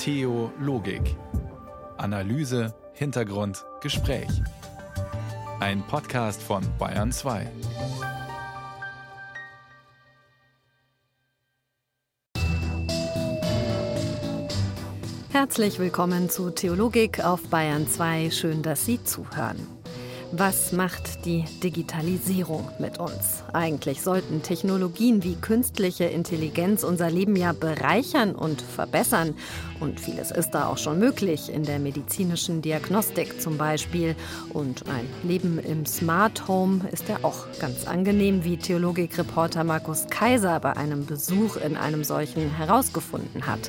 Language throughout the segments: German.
Theologik. Analyse, Hintergrund, Gespräch. Ein Podcast von Bayern 2. Herzlich willkommen zu Theologik auf Bayern 2. Schön, dass Sie zuhören. Was macht die Digitalisierung mit uns? Eigentlich sollten Technologien wie künstliche Intelligenz unser Leben ja bereichern und verbessern. Und vieles ist da auch schon möglich, in der medizinischen Diagnostik zum Beispiel. Und ein Leben im Smart Home ist ja auch ganz angenehm, wie Theologikreporter Markus Kaiser bei einem Besuch in einem solchen herausgefunden hat.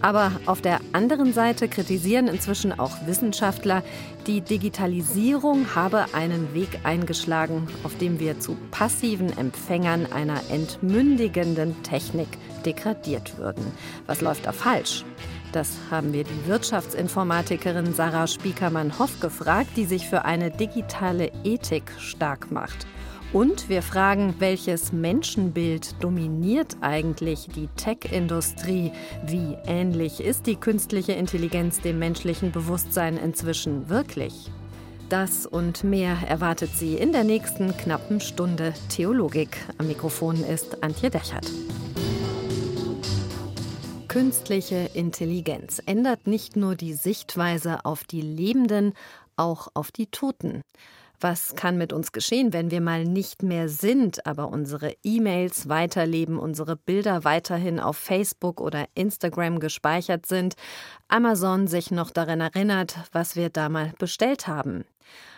Aber auf der anderen Seite kritisieren inzwischen auch Wissenschaftler, die Digitalisierung habe einen Weg eingeschlagen, auf dem wir zu passiven Empfängern einer entmündigenden Technik degradiert würden. Was läuft da falsch? Das haben wir die Wirtschaftsinformatikerin Sarah Spiekermann-Hoff gefragt, die sich für eine digitale Ethik stark macht. Und wir fragen, welches Menschenbild dominiert eigentlich die Tech-Industrie? Wie ähnlich ist die künstliche Intelligenz dem menschlichen Bewusstsein inzwischen wirklich? Das und mehr erwartet Sie in der nächsten knappen Stunde Theologik. Am Mikrofon ist Antje Dechert. Künstliche Intelligenz ändert nicht nur die Sichtweise auf die Lebenden, auch auf die Toten. Was kann mit uns geschehen, wenn wir mal nicht mehr sind, aber unsere E-Mails weiterleben, unsere Bilder weiterhin auf Facebook oder Instagram gespeichert sind, Amazon sich noch daran erinnert, was wir da mal bestellt haben?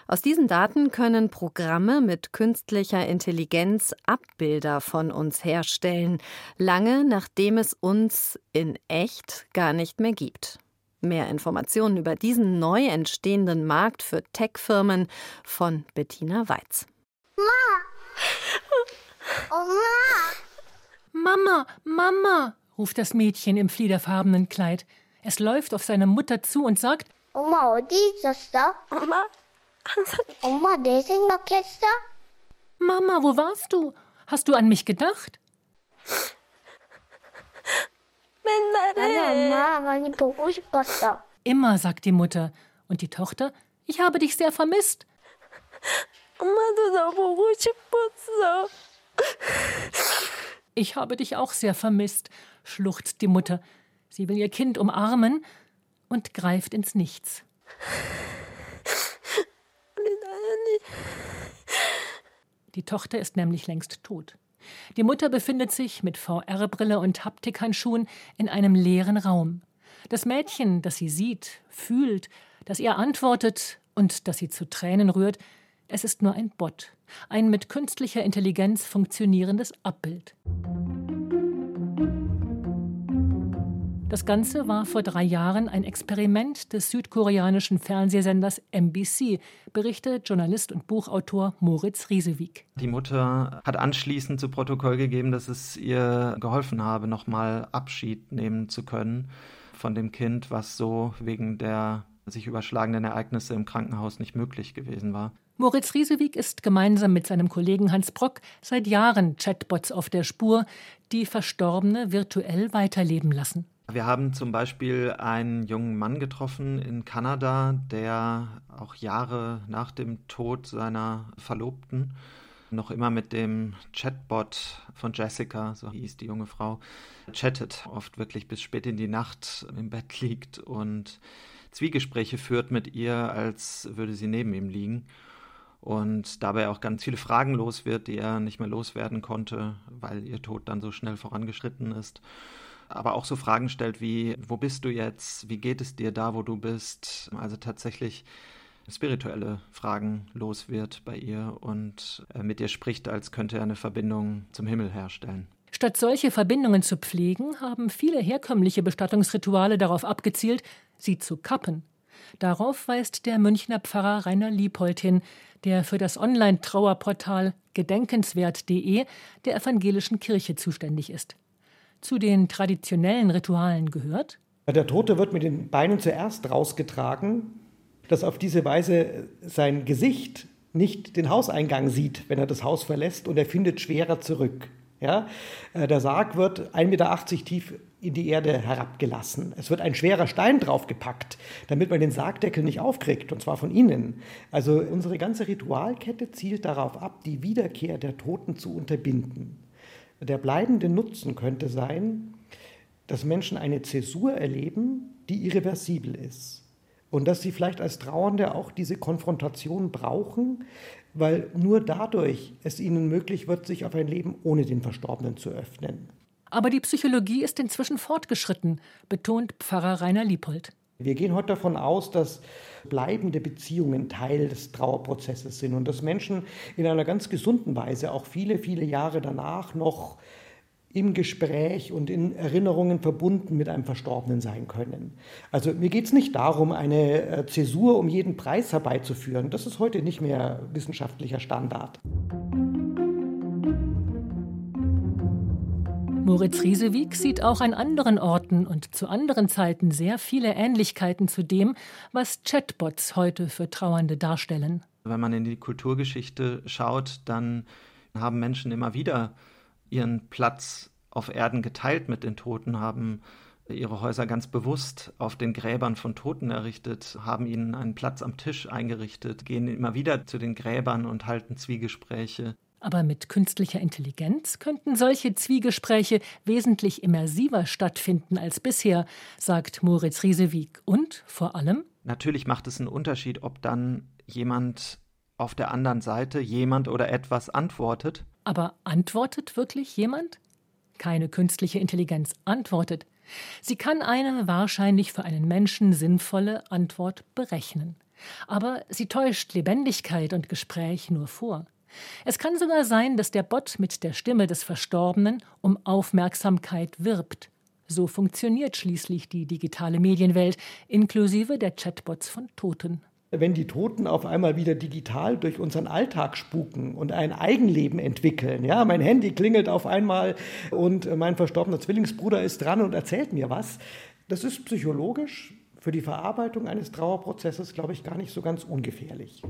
Aus diesen Daten können Programme mit künstlicher Intelligenz Abbilder von uns herstellen, lange nachdem es uns in echt gar nicht mehr gibt. Mehr Informationen über diesen neu entstehenden Markt für Tech-Firmen von Bettina Weiz. Mama. Mama, Mama, ruft das Mädchen im fliederfarbenen Kleid. Es läuft auf seine Mutter zu und sagt: Oma, Oma, Oma, Mama, wo warst du? Hast du an mich gedacht? 각했어? Mama, wo warst du? Hast du an mich gedacht? Immer, sagt die Mutter. Und die Tochter, ich habe dich sehr vermisst. Ich habe dich auch sehr vermisst, schluchzt die Mutter. Sie will ihr Kind umarmen und greift ins Nichts. Die Tochter ist nämlich längst tot. Die Mutter befindet sich mit VR-Brille und Haptikhandschuhen in einem leeren Raum. Das Mädchen, das sie sieht, fühlt, das ihr antwortet und das sie zu Tränen rührt, es ist nur ein Bot, ein mit künstlicher Intelligenz funktionierendes Abbild. Das Ganze war vor drei Jahren ein Experiment des südkoreanischen Fernsehsenders MBC, berichtet Journalist und Buchautor Moritz Riesewig. Die Mutter hat anschließend zu Protokoll gegeben, dass es ihr geholfen habe, nochmal Abschied nehmen zu können von dem Kind, was so wegen der sich überschlagenden Ereignisse im Krankenhaus nicht möglich gewesen war. Moritz Riesewig ist gemeinsam mit seinem Kollegen Hans Brock seit Jahren Chatbots auf der Spur, die Verstorbene virtuell weiterleben lassen. Wir haben zum Beispiel einen jungen Mann getroffen in Kanada, der auch Jahre nach dem Tod seiner Verlobten noch immer mit dem Chatbot von Jessica, so hieß die junge Frau, chattet, oft wirklich bis spät in die Nacht im Bett liegt und Zwiegespräche führt mit ihr, als würde sie neben ihm liegen und dabei auch ganz viele Fragen los wird, die er nicht mehr loswerden konnte, weil ihr Tod dann so schnell vorangeschritten ist aber auch so Fragen stellt wie, wo bist du jetzt? Wie geht es dir da, wo du bist? Also tatsächlich spirituelle Fragen los wird bei ihr und äh, mit ihr spricht, als könnte er eine Verbindung zum Himmel herstellen. Statt solche Verbindungen zu pflegen, haben viele herkömmliche Bestattungsrituale darauf abgezielt, sie zu kappen. Darauf weist der Münchner Pfarrer Rainer Liebold hin, der für das Online-Trauerportal gedenkenswert.de der evangelischen Kirche zuständig ist zu den traditionellen Ritualen gehört? Der Tote wird mit den Beinen zuerst rausgetragen, dass auf diese Weise sein Gesicht nicht den Hauseingang sieht, wenn er das Haus verlässt, und er findet schwerer zurück. Ja? Äh, der Sarg wird 1,80 Meter tief in die Erde herabgelassen. Es wird ein schwerer Stein draufgepackt, damit man den Sargdeckel nicht aufkriegt, und zwar von innen. Also unsere ganze Ritualkette zielt darauf ab, die Wiederkehr der Toten zu unterbinden. Der bleibende Nutzen könnte sein, dass Menschen eine Zäsur erleben, die irreversibel ist. Und dass sie vielleicht als Trauernde auch diese Konfrontation brauchen, weil nur dadurch es ihnen möglich wird, sich auf ein Leben ohne den Verstorbenen zu öffnen. Aber die Psychologie ist inzwischen fortgeschritten, betont Pfarrer Rainer Liepold. Wir gehen heute davon aus, dass bleibende Beziehungen Teil des Trauerprozesses sind und dass Menschen in einer ganz gesunden Weise auch viele, viele Jahre danach noch im Gespräch und in Erinnerungen verbunden mit einem Verstorbenen sein können. Also mir geht es nicht darum, eine äh, Zäsur um jeden Preis herbeizuführen. Das ist heute nicht mehr wissenschaftlicher Standard. Moritz Riesewig sieht auch an anderen Orten und zu anderen Zeiten sehr viele Ähnlichkeiten zu dem, was Chatbots heute für Trauernde darstellen. Wenn man in die Kulturgeschichte schaut, dann haben Menschen immer wieder ihren Platz auf Erden geteilt mit den Toten, haben ihre Häuser ganz bewusst auf den Gräbern von Toten errichtet, haben ihnen einen Platz am Tisch eingerichtet, gehen immer wieder zu den Gräbern und halten Zwiegespräche. Aber mit künstlicher Intelligenz könnten solche Zwiegespräche wesentlich immersiver stattfinden als bisher, sagt Moritz Riesewig. Und vor allem? Natürlich macht es einen Unterschied, ob dann jemand auf der anderen Seite, jemand oder etwas antwortet aber antwortet wirklich jemand? Keine künstliche Intelligenz antwortet. Sie kann eine wahrscheinlich für einen Menschen sinnvolle Antwort berechnen. Aber sie täuscht Lebendigkeit und Gespräch nur vor. Es kann sogar sein, dass der Bot mit der Stimme des Verstorbenen um Aufmerksamkeit wirbt. So funktioniert schließlich die digitale Medienwelt, inklusive der Chatbots von Toten wenn die Toten auf einmal wieder digital durch unseren Alltag spuken und ein Eigenleben entwickeln. Ja, mein Handy klingelt auf einmal und mein verstorbener Zwillingsbruder ist dran und erzählt mir was. Das ist psychologisch für die Verarbeitung eines Trauerprozesses, glaube ich, gar nicht so ganz ungefährlich.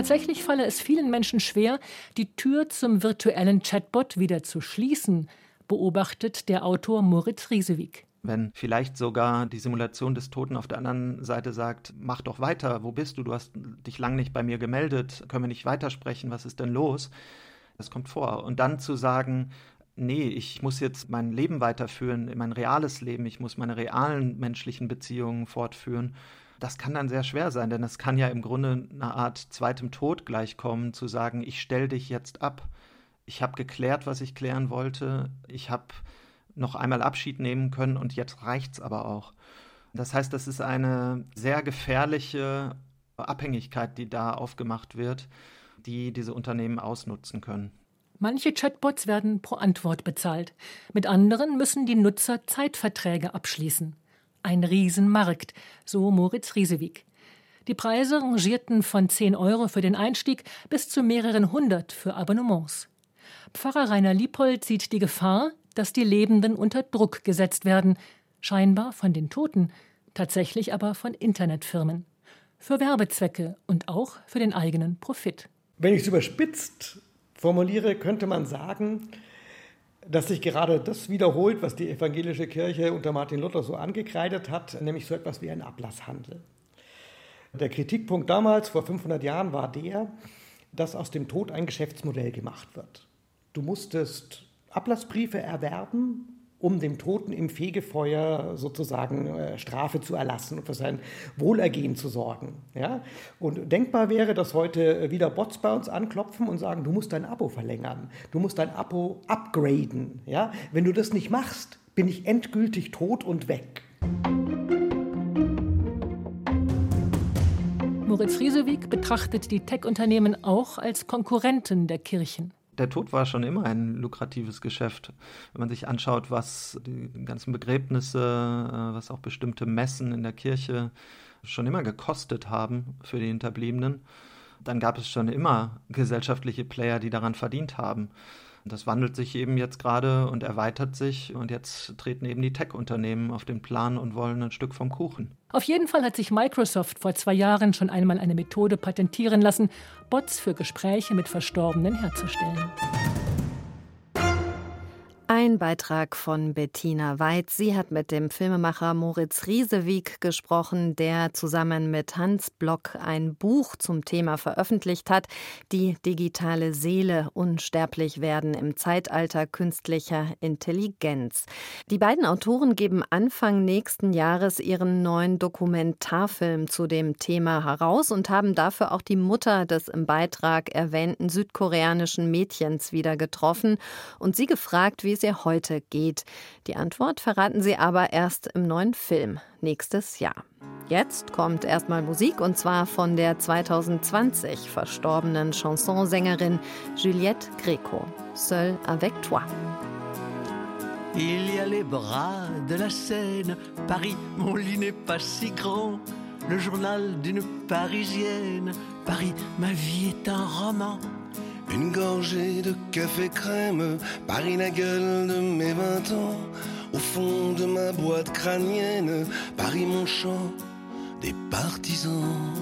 Tatsächlich falle es vielen Menschen schwer, die Tür zum virtuellen Chatbot wieder zu schließen, beobachtet der Autor Moritz Riesewig wenn vielleicht sogar die Simulation des Toten auf der anderen Seite sagt, mach doch weiter, wo bist du? Du hast dich lang nicht bei mir gemeldet, können wir nicht weitersprechen, was ist denn los? Das kommt vor. Und dann zu sagen, nee, ich muss jetzt mein Leben weiterführen, mein reales Leben, ich muss meine realen menschlichen Beziehungen fortführen, das kann dann sehr schwer sein, denn es kann ja im Grunde eine Art zweitem Tod gleichkommen, zu sagen, ich stelle dich jetzt ab. Ich habe geklärt, was ich klären wollte. Ich habe noch einmal Abschied nehmen können und jetzt reicht es aber auch. Das heißt, das ist eine sehr gefährliche Abhängigkeit, die da aufgemacht wird, die diese Unternehmen ausnutzen können. Manche Chatbots werden pro Antwort bezahlt. Mit anderen müssen die Nutzer Zeitverträge abschließen. Ein Riesenmarkt, so Moritz Riesewig. Die Preise rangierten von 10 Euro für den Einstieg bis zu mehreren hundert für Abonnements. Pfarrer Rainer Liepold sieht die Gefahr, dass die Lebenden unter Druck gesetzt werden, scheinbar von den Toten, tatsächlich aber von Internetfirmen. Für Werbezwecke und auch für den eigenen Profit. Wenn ich es überspitzt formuliere, könnte man sagen, dass sich gerade das wiederholt, was die evangelische Kirche unter Martin Luther so angekreidet hat, nämlich so etwas wie ein Ablasshandel. Der Kritikpunkt damals, vor 500 Jahren, war der, dass aus dem Tod ein Geschäftsmodell gemacht wird. Du musstest Ablassbriefe erwerben, um dem Toten im Fegefeuer sozusagen äh, Strafe zu erlassen und für sein Wohlergehen zu sorgen. Ja? Und denkbar wäre, dass heute wieder Bots bei uns anklopfen und sagen, du musst dein Abo verlängern, du musst dein Abo upgraden. Ja? Wenn du das nicht machst, bin ich endgültig tot und weg. Moritz Riesewig betrachtet die Tech-Unternehmen auch als Konkurrenten der Kirchen der Tod war schon immer ein lukratives Geschäft. Wenn man sich anschaut, was die ganzen Begräbnisse, äh, was auch bestimmte Messen in der Kirche schon immer gekostet haben für die Hinterbliebenen, dann gab es schon immer gesellschaftliche Player, die daran verdient haben. Das wandelt sich eben jetzt gerade und erweitert sich und jetzt treten eben die Tech-Unternehmen auf den Plan und wollen ein Stück vom Kuchen. Auf jeden Fall hat sich Microsoft vor zwei Jahren schon einmal eine Methode patentieren lassen, Bots für Gespräche mit Verstorbenen herzustellen. Ein Beitrag von Bettina Weid. Sie hat mit dem Filmemacher Moritz Riesewig gesprochen, der zusammen mit Hans Block ein Buch zum Thema veröffentlicht hat, die digitale Seele unsterblich werden im Zeitalter künstlicher Intelligenz. Die beiden Autoren geben Anfang nächsten Jahres ihren neuen Dokumentarfilm zu dem Thema heraus und haben dafür auch die Mutter des im Beitrag erwähnten südkoreanischen Mädchens wieder getroffen und sie gefragt, wie es ihr heute geht. Die Antwort verraten sie aber erst im neuen Film nächstes Jahr. Jetzt kommt erstmal Musik und zwar von der 2020 verstorbenen Chansonsängerin Juliette Greco. Seul avec toi. Il y a les bras de la Seine, Paris, mon lit n'est pas si grand. Le journal d'une Parisienne, Paris, ma vie est un roman. Une gorgée de café crème, Paris la gueule de mes vingt ans. Au fond de ma boîte crânienne, Paris mon chant des partisans.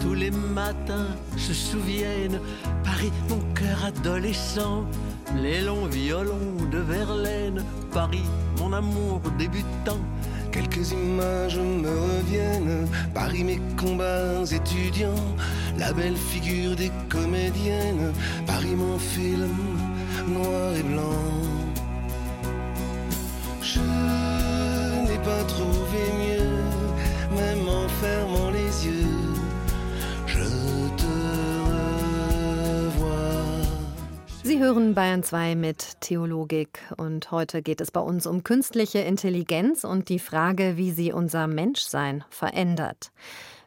Tous les matins se souviennent, Paris mon cœur adolescent. Les longs violons de Verlaine, Paris mon amour débutant. Quelques images me reviennent, Paris mes combats étudiants, la belle figure des comédiennes, Paris mon film noir et blanc. Je n'ai pas trouvé mieux, même en fermant hören Bayern 2 mit Theologik und heute geht es bei uns um künstliche Intelligenz und die Frage, wie sie unser Menschsein verändert.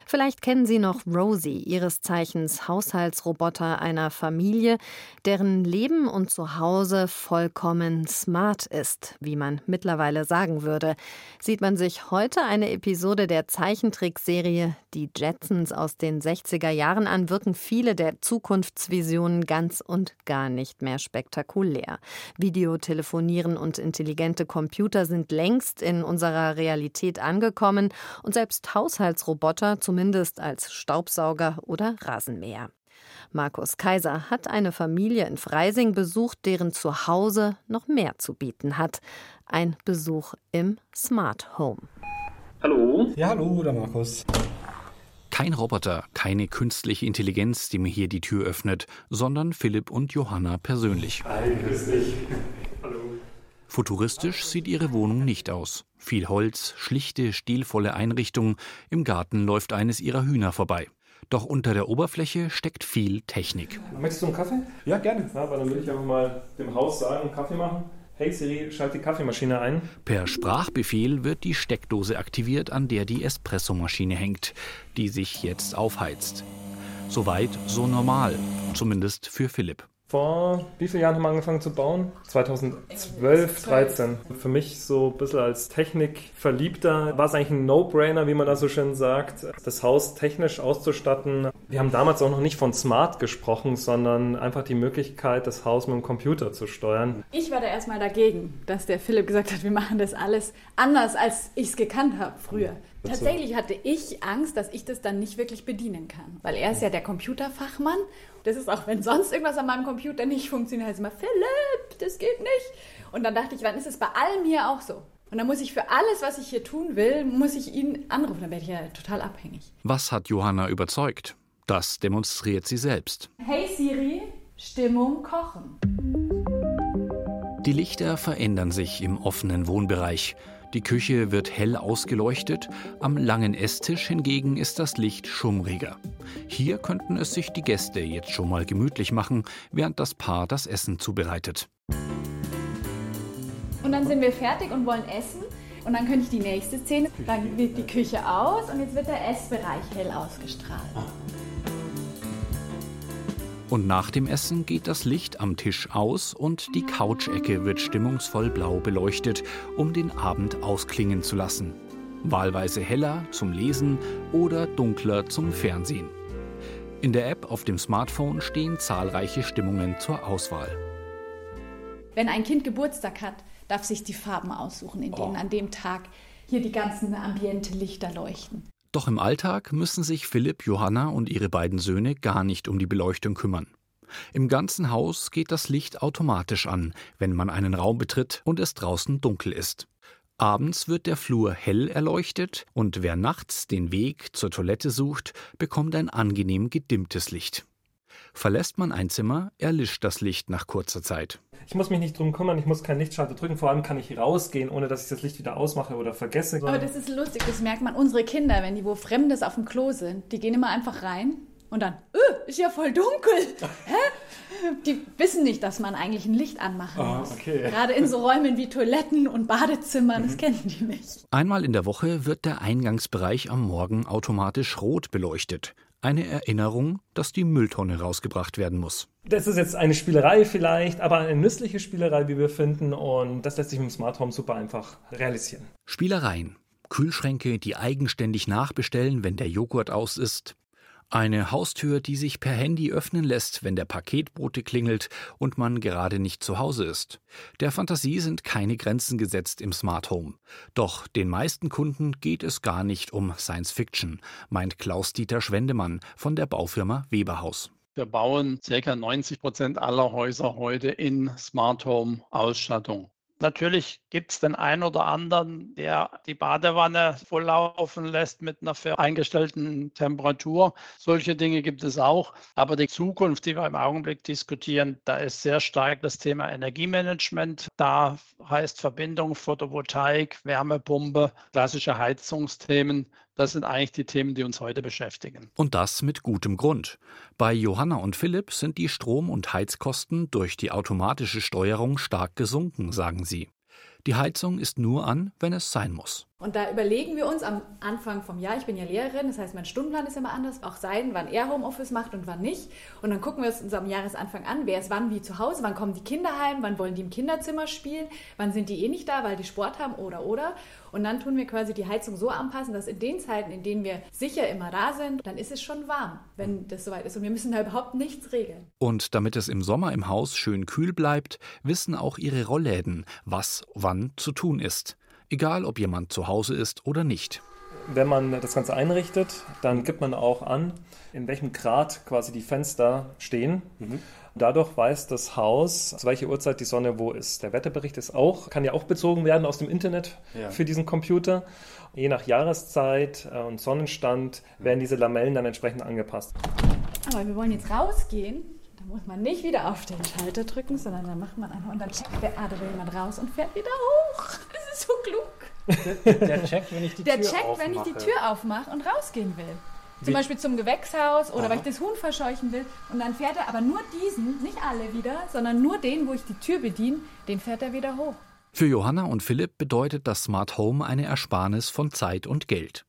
Vielleicht kennen Sie noch Rosie, ihres Zeichens Haushaltsroboter einer Familie, deren Leben und Zuhause vollkommen smart ist, wie man mittlerweile sagen würde. Sieht man sich heute eine Episode der Zeichentrickserie Die Jetsons aus den 60er Jahren an, wirken viele der Zukunftsvisionen ganz und gar nicht mehr spektakulär. Videotelefonieren und intelligente Computer sind längst in unserer Realität angekommen und selbst Haushaltsroboter, zumindest als Staubsauger oder Rasenmäher. Markus Kaiser hat eine Familie in Freising besucht, deren Zuhause noch mehr zu bieten hat. Ein Besuch im Smart Home. Hallo. Ja, hallo, der Markus. Kein Roboter, keine künstliche Intelligenz, die mir hier die Tür öffnet, sondern Philipp und Johanna persönlich. Hi, grüß dich. Futuristisch sieht ihre Wohnung nicht aus. Viel Holz, schlichte, stilvolle Einrichtung, im Garten läuft eines ihrer Hühner vorbei. Doch unter der Oberfläche steckt viel Technik. Möchtest du einen Kaffee? Ja, gerne. Ja, weil dann würde ich einfach mal dem Haus sagen, Kaffee machen. Hey Siri, schalt die Kaffeemaschine ein. Per Sprachbefehl wird die Steckdose aktiviert, an der die Espressomaschine hängt, die sich jetzt aufheizt. Soweit so normal, zumindest für Philipp. Vor wie vielen Jahren haben wir angefangen zu bauen? 2012, 13. Für mich so ein bisschen als Technikverliebter war es eigentlich ein No-Brainer, wie man da so schön sagt, das Haus technisch auszustatten. Wir haben damals auch noch nicht von Smart gesprochen, sondern einfach die Möglichkeit, das Haus mit dem Computer zu steuern. Ich war da erstmal dagegen, dass der Philipp gesagt hat, wir machen das alles anders, als ich es gekannt habe früher. Tatsächlich hatte ich Angst, dass ich das dann nicht wirklich bedienen kann, weil er ist ja der Computerfachmann. Das ist auch, wenn sonst irgendwas an meinem Computer nicht funktioniert, heißt immer, Philipp, das geht nicht. Und dann dachte ich, dann ist es bei allem hier auch so. Und dann muss ich für alles, was ich hier tun will, muss ich ihn anrufen. Dann werde ich ja total abhängig. Was hat Johanna überzeugt? Das demonstriert sie selbst. Hey Siri, Stimmung kochen. Die Lichter verändern sich im offenen Wohnbereich. Die Küche wird hell ausgeleuchtet, am langen Esstisch hingegen ist das Licht schummriger. Hier könnten es sich die Gäste jetzt schon mal gemütlich machen, während das Paar das Essen zubereitet. Und dann sind wir fertig und wollen essen. Und dann könnte ich die nächste Szene, dann wird die Küche aus und jetzt wird der Essbereich hell ausgestrahlt. Und nach dem Essen geht das Licht am Tisch aus und die Couchecke wird stimmungsvoll blau beleuchtet, um den Abend ausklingen zu lassen. Wahlweise heller zum Lesen oder dunkler zum Fernsehen. In der App auf dem Smartphone stehen zahlreiche Stimmungen zur Auswahl. Wenn ein Kind Geburtstag hat, darf sich die Farben aussuchen, in denen oh. an dem Tag hier die ganzen Ambiente-Lichter leuchten. Doch im Alltag müssen sich Philipp, Johanna und ihre beiden Söhne gar nicht um die Beleuchtung kümmern. Im ganzen Haus geht das Licht automatisch an, wenn man einen Raum betritt und es draußen dunkel ist. Abends wird der Flur hell erleuchtet und wer nachts den Weg zur Toilette sucht, bekommt ein angenehm gedimmtes Licht. Verlässt man ein Zimmer, erlischt das Licht nach kurzer Zeit. Ich muss mich nicht drum kümmern, ich muss keinen Lichtschalter drücken, vor allem kann ich rausgehen, ohne dass ich das Licht wieder ausmache oder vergesse. Aber das ist lustig, das merkt man. Unsere Kinder, wenn die wo Fremdes auf dem Klo sind, die gehen immer einfach rein und dann, öh, ist ja voll dunkel. Hä? Die wissen nicht, dass man eigentlich ein Licht anmachen oh, muss. Okay. Gerade in so Räumen wie Toiletten und Badezimmern, das mhm. kennen die nicht. Einmal in der Woche wird der Eingangsbereich am Morgen automatisch rot beleuchtet. Eine Erinnerung, dass die Mülltonne rausgebracht werden muss. Das ist jetzt eine Spielerei vielleicht, aber eine nützliche Spielerei, wie wir finden. Und das lässt sich mit dem Smart Home super einfach realisieren. Spielereien. Kühlschränke, die eigenständig nachbestellen, wenn der Joghurt aus ist. Eine Haustür, die sich per Handy öffnen lässt, wenn der Paketbote klingelt und man gerade nicht zu Hause ist. Der Fantasie sind keine Grenzen gesetzt im Smart Home. Doch den meisten Kunden geht es gar nicht um Science Fiction, meint Klaus-Dieter Schwendemann von der Baufirma Weberhaus. Wir bauen ca. 90 Prozent aller Häuser heute in Smart Home Ausstattung. Natürlich gibt es den einen oder anderen, der die Badewanne volllaufen lässt mit einer eingestellten Temperatur. Solche Dinge gibt es auch. Aber die Zukunft, die wir im Augenblick diskutieren, da ist sehr stark das Thema Energiemanagement. Da heißt Verbindung Photovoltaik, Wärmepumpe, klassische Heizungsthemen das sind eigentlich die Themen, die uns heute beschäftigen. Und das mit gutem Grund. Bei Johanna und Philipp sind die Strom- und Heizkosten durch die automatische Steuerung stark gesunken, sagen sie. Die Heizung ist nur an, wenn es sein muss. Und da überlegen wir uns am Anfang vom Jahr, ich bin ja Lehrerin, das heißt, mein Stundenplan ist immer anders, auch sein, wann er Homeoffice macht und wann nicht. Und dann gucken wir uns am Jahresanfang an, wer ist wann wie zu Hause, wann kommen die Kinder heim, wann wollen die im Kinderzimmer spielen, wann sind die eh nicht da, weil die Sport haben oder oder. Und dann tun wir quasi die Heizung so anpassen, dass in den Zeiten, in denen wir sicher immer da sind, dann ist es schon warm, wenn das soweit ist. Und wir müssen da überhaupt nichts regeln. Und damit es im Sommer im Haus schön kühl bleibt, wissen auch ihre Rollläden, was wann zu tun ist egal ob jemand zu Hause ist oder nicht. Wenn man das Ganze einrichtet, dann gibt man auch an, in welchem Grad quasi die Fenster stehen. Mhm. Dadurch weiß das Haus, zu welcher Uhrzeit die Sonne wo ist. Der Wetterbericht ist auch, kann ja auch bezogen werden aus dem Internet ja. für diesen Computer. Je nach Jahreszeit äh, und Sonnenstand werden diese Lamellen dann entsprechend angepasst. Aber wir wollen jetzt rausgehen. Da muss man nicht wieder auf den Schalter drücken, sondern dann macht man einfach und dann checkt der, will jemand raus und fährt wieder hoch. Das ist so klug. Der, der checkt, wenn ich die der Tür checkt, aufmache. wenn ich die Tür aufmache und rausgehen will. Zum Beispiel zum Gewächshaus oder Aha. weil ich das Huhn verscheuchen will. Und dann fährt er aber nur diesen, nicht alle wieder, sondern nur den, wo ich die Tür bediene, den fährt er wieder hoch. Für Johanna und Philipp bedeutet das Smart Home eine Ersparnis von Zeit und Geld.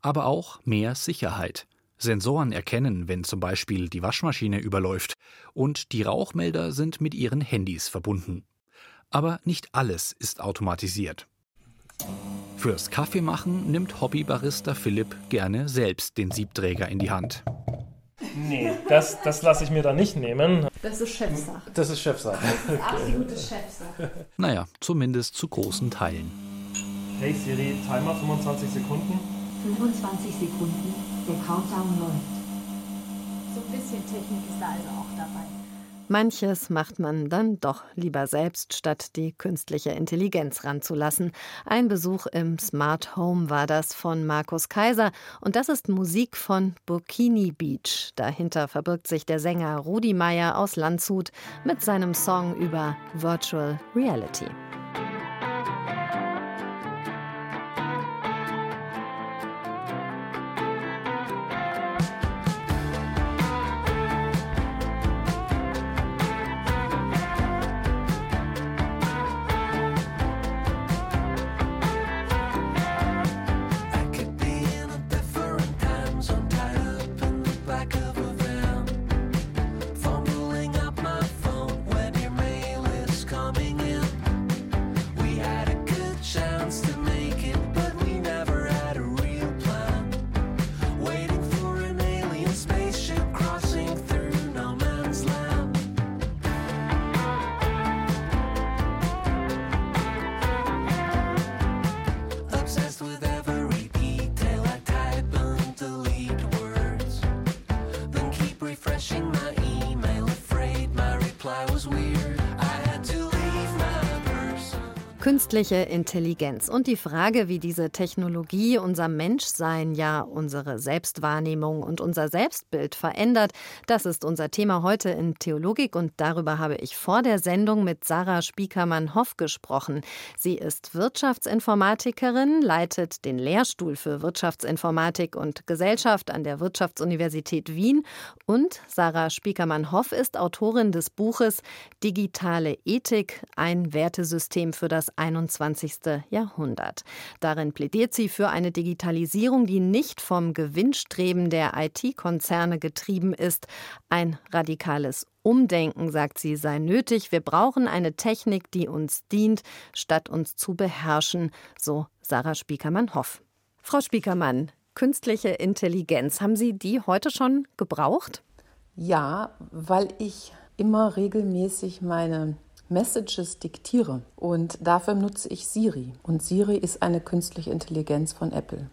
Aber auch mehr Sicherheit. Sensoren erkennen, wenn zum Beispiel die Waschmaschine überläuft, und die Rauchmelder sind mit ihren Handys verbunden. Aber nicht alles ist automatisiert. Fürs Kaffeemachen nimmt Hobbybarista Philipp gerne selbst den Siebträger in die Hand. Nee, das, das lasse ich mir da nicht nehmen. Das ist Chefsache. Das ist Chefsache. Das ist absolute Chefsache. Naja, zumindest zu großen Teilen. Hey Siri, Timer 25 Sekunden. 25 Sekunden, der Countdown läuft. So ein bisschen Technik ist da also auch dabei. Manches macht man dann doch lieber selbst, statt die künstliche Intelligenz ranzulassen. Ein Besuch im Smart Home war das von Markus Kaiser und das ist Musik von Burkini Beach. Dahinter verbirgt sich der Sänger Rudi Meyer aus Landshut mit seinem Song über Virtual Reality. fire. Künstliche Intelligenz. Und die Frage, wie diese Technologie unser Menschsein, ja unsere Selbstwahrnehmung und unser Selbstbild verändert, das ist unser Thema heute in Theologik. Und darüber habe ich vor der Sendung mit Sarah Spiekermann-Hoff gesprochen. Sie ist Wirtschaftsinformatikerin, leitet den Lehrstuhl für Wirtschaftsinformatik und Gesellschaft an der Wirtschaftsuniversität Wien. Und Sarah Spiekermann-Hoff ist Autorin des Buches Digitale Ethik, ein Wertesystem für das 21. Jahrhundert. Darin plädiert sie für eine Digitalisierung, die nicht vom Gewinnstreben der IT-Konzerne getrieben ist. Ein radikales Umdenken, sagt sie, sei nötig. Wir brauchen eine Technik, die uns dient, statt uns zu beherrschen, so Sarah Spiekermann-Hoff. Frau Spiekermann, künstliche Intelligenz, haben Sie die heute schon gebraucht? Ja, weil ich immer regelmäßig meine Messages diktiere. Und dafür nutze ich Siri. Und Siri ist eine künstliche Intelligenz von Apple.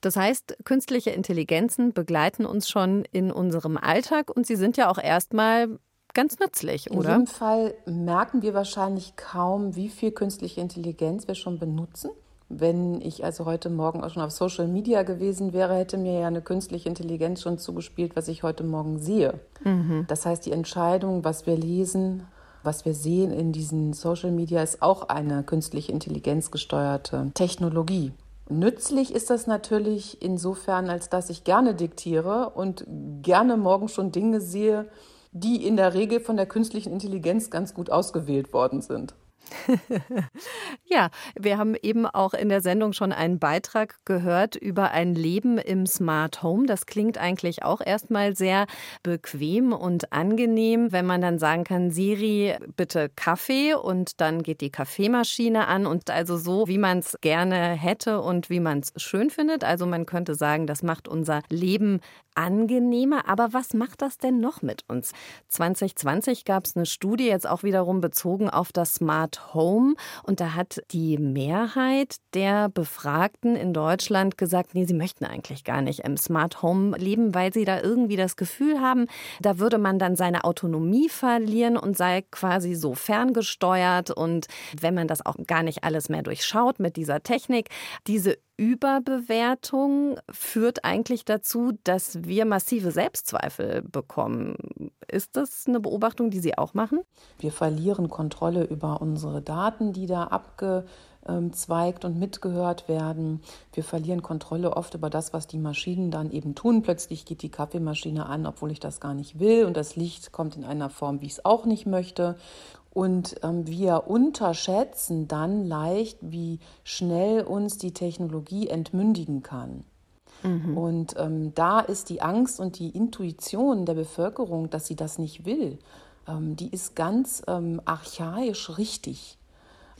Das heißt, künstliche Intelligenzen begleiten uns schon in unserem Alltag und sie sind ja auch erstmal ganz nützlich, oder? In jedem Fall merken wir wahrscheinlich kaum, wie viel künstliche Intelligenz wir schon benutzen. Wenn ich also heute Morgen auch schon auf Social Media gewesen wäre, hätte mir ja eine künstliche Intelligenz schon zugespielt, was ich heute Morgen sehe. Mhm. Das heißt, die Entscheidung, was wir lesen, was wir sehen in diesen Social Media ist auch eine künstlich Intelligenz gesteuerte Technologie. Nützlich ist das natürlich insofern, als dass ich gerne diktiere und gerne morgen schon Dinge sehe, die in der Regel von der künstlichen Intelligenz ganz gut ausgewählt worden sind. ja, wir haben eben auch in der Sendung schon einen Beitrag gehört über ein Leben im Smart Home. Das klingt eigentlich auch erstmal sehr bequem und angenehm, wenn man dann sagen kann, Siri, bitte Kaffee und dann geht die Kaffeemaschine an und also so, wie man es gerne hätte und wie man es schön findet. Also man könnte sagen, das macht unser Leben angenehmer. Aber was macht das denn noch mit uns? 2020 gab es eine Studie, jetzt auch wiederum bezogen auf das Smart Home. Und da hat die Mehrheit der Befragten in Deutschland gesagt, nee, sie möchten eigentlich gar nicht im Smart Home leben, weil sie da irgendwie das Gefühl haben, da würde man dann seine Autonomie verlieren und sei quasi so ferngesteuert. Und wenn man das auch gar nicht alles mehr durchschaut mit dieser Technik, diese Überbewertung führt eigentlich dazu, dass wir massive Selbstzweifel bekommen. Ist das eine Beobachtung, die Sie auch machen? Wir verlieren Kontrolle über unsere Daten, die da abgezweigt und mitgehört werden. Wir verlieren Kontrolle oft über das, was die Maschinen dann eben tun. Plötzlich geht die Kaffeemaschine an, obwohl ich das gar nicht will und das Licht kommt in einer Form, wie ich es auch nicht möchte. Und ähm, wir unterschätzen dann leicht, wie schnell uns die Technologie entmündigen kann. Mhm. Und ähm, da ist die Angst und die Intuition der Bevölkerung, dass sie das nicht will, ähm, die ist ganz ähm, archaisch richtig.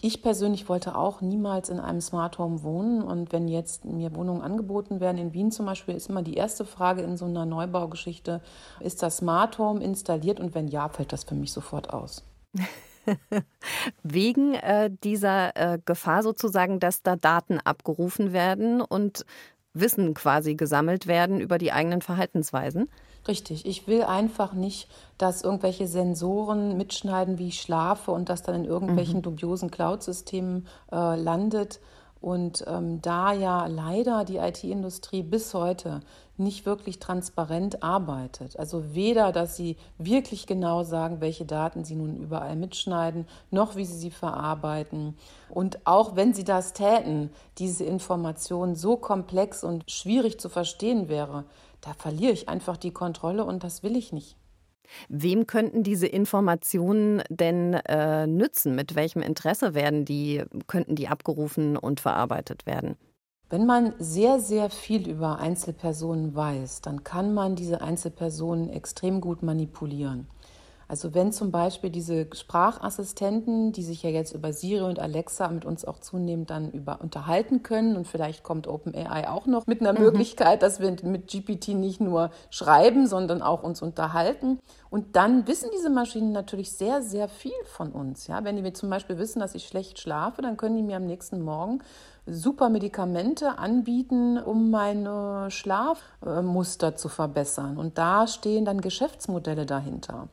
Ich persönlich wollte auch niemals in einem Smart Home wohnen. Und wenn jetzt mir Wohnungen angeboten werden, in Wien zum Beispiel, ist immer die erste Frage in so einer Neubaugeschichte, ist das Smart Home installiert? Und wenn ja, fällt das für mich sofort aus. Wegen äh, dieser äh, Gefahr sozusagen, dass da Daten abgerufen werden und Wissen quasi gesammelt werden über die eigenen Verhaltensweisen? Richtig. Ich will einfach nicht, dass irgendwelche Sensoren mitschneiden, wie ich schlafe und das dann in irgendwelchen mhm. dubiosen Cloud-Systemen äh, landet. Und ähm, da ja leider die IT-Industrie bis heute nicht wirklich transparent arbeitet, also weder, dass sie wirklich genau sagen, welche Daten sie nun überall mitschneiden, noch wie sie sie verarbeiten. Und auch wenn sie das täten, diese Information so komplex und schwierig zu verstehen wäre, da verliere ich einfach die Kontrolle und das will ich nicht. Wem könnten diese Informationen denn äh, nützen? Mit welchem Interesse werden die, könnten die abgerufen und verarbeitet werden? Wenn man sehr, sehr viel über Einzelpersonen weiß, dann kann man diese Einzelpersonen extrem gut manipulieren. Also wenn zum Beispiel diese Sprachassistenten, die sich ja jetzt über Siri und Alexa mit uns auch zunehmend dann über unterhalten können und vielleicht kommt OpenAI auch noch mit einer mhm. Möglichkeit, dass wir mit GPT nicht nur schreiben, sondern auch uns unterhalten. Und dann wissen diese Maschinen natürlich sehr, sehr viel von uns. Ja, wenn die zum Beispiel wissen, dass ich schlecht schlafe, dann können die mir am nächsten Morgen super Medikamente anbieten, um meine Schlafmuster zu verbessern. Und da stehen dann Geschäftsmodelle dahinter.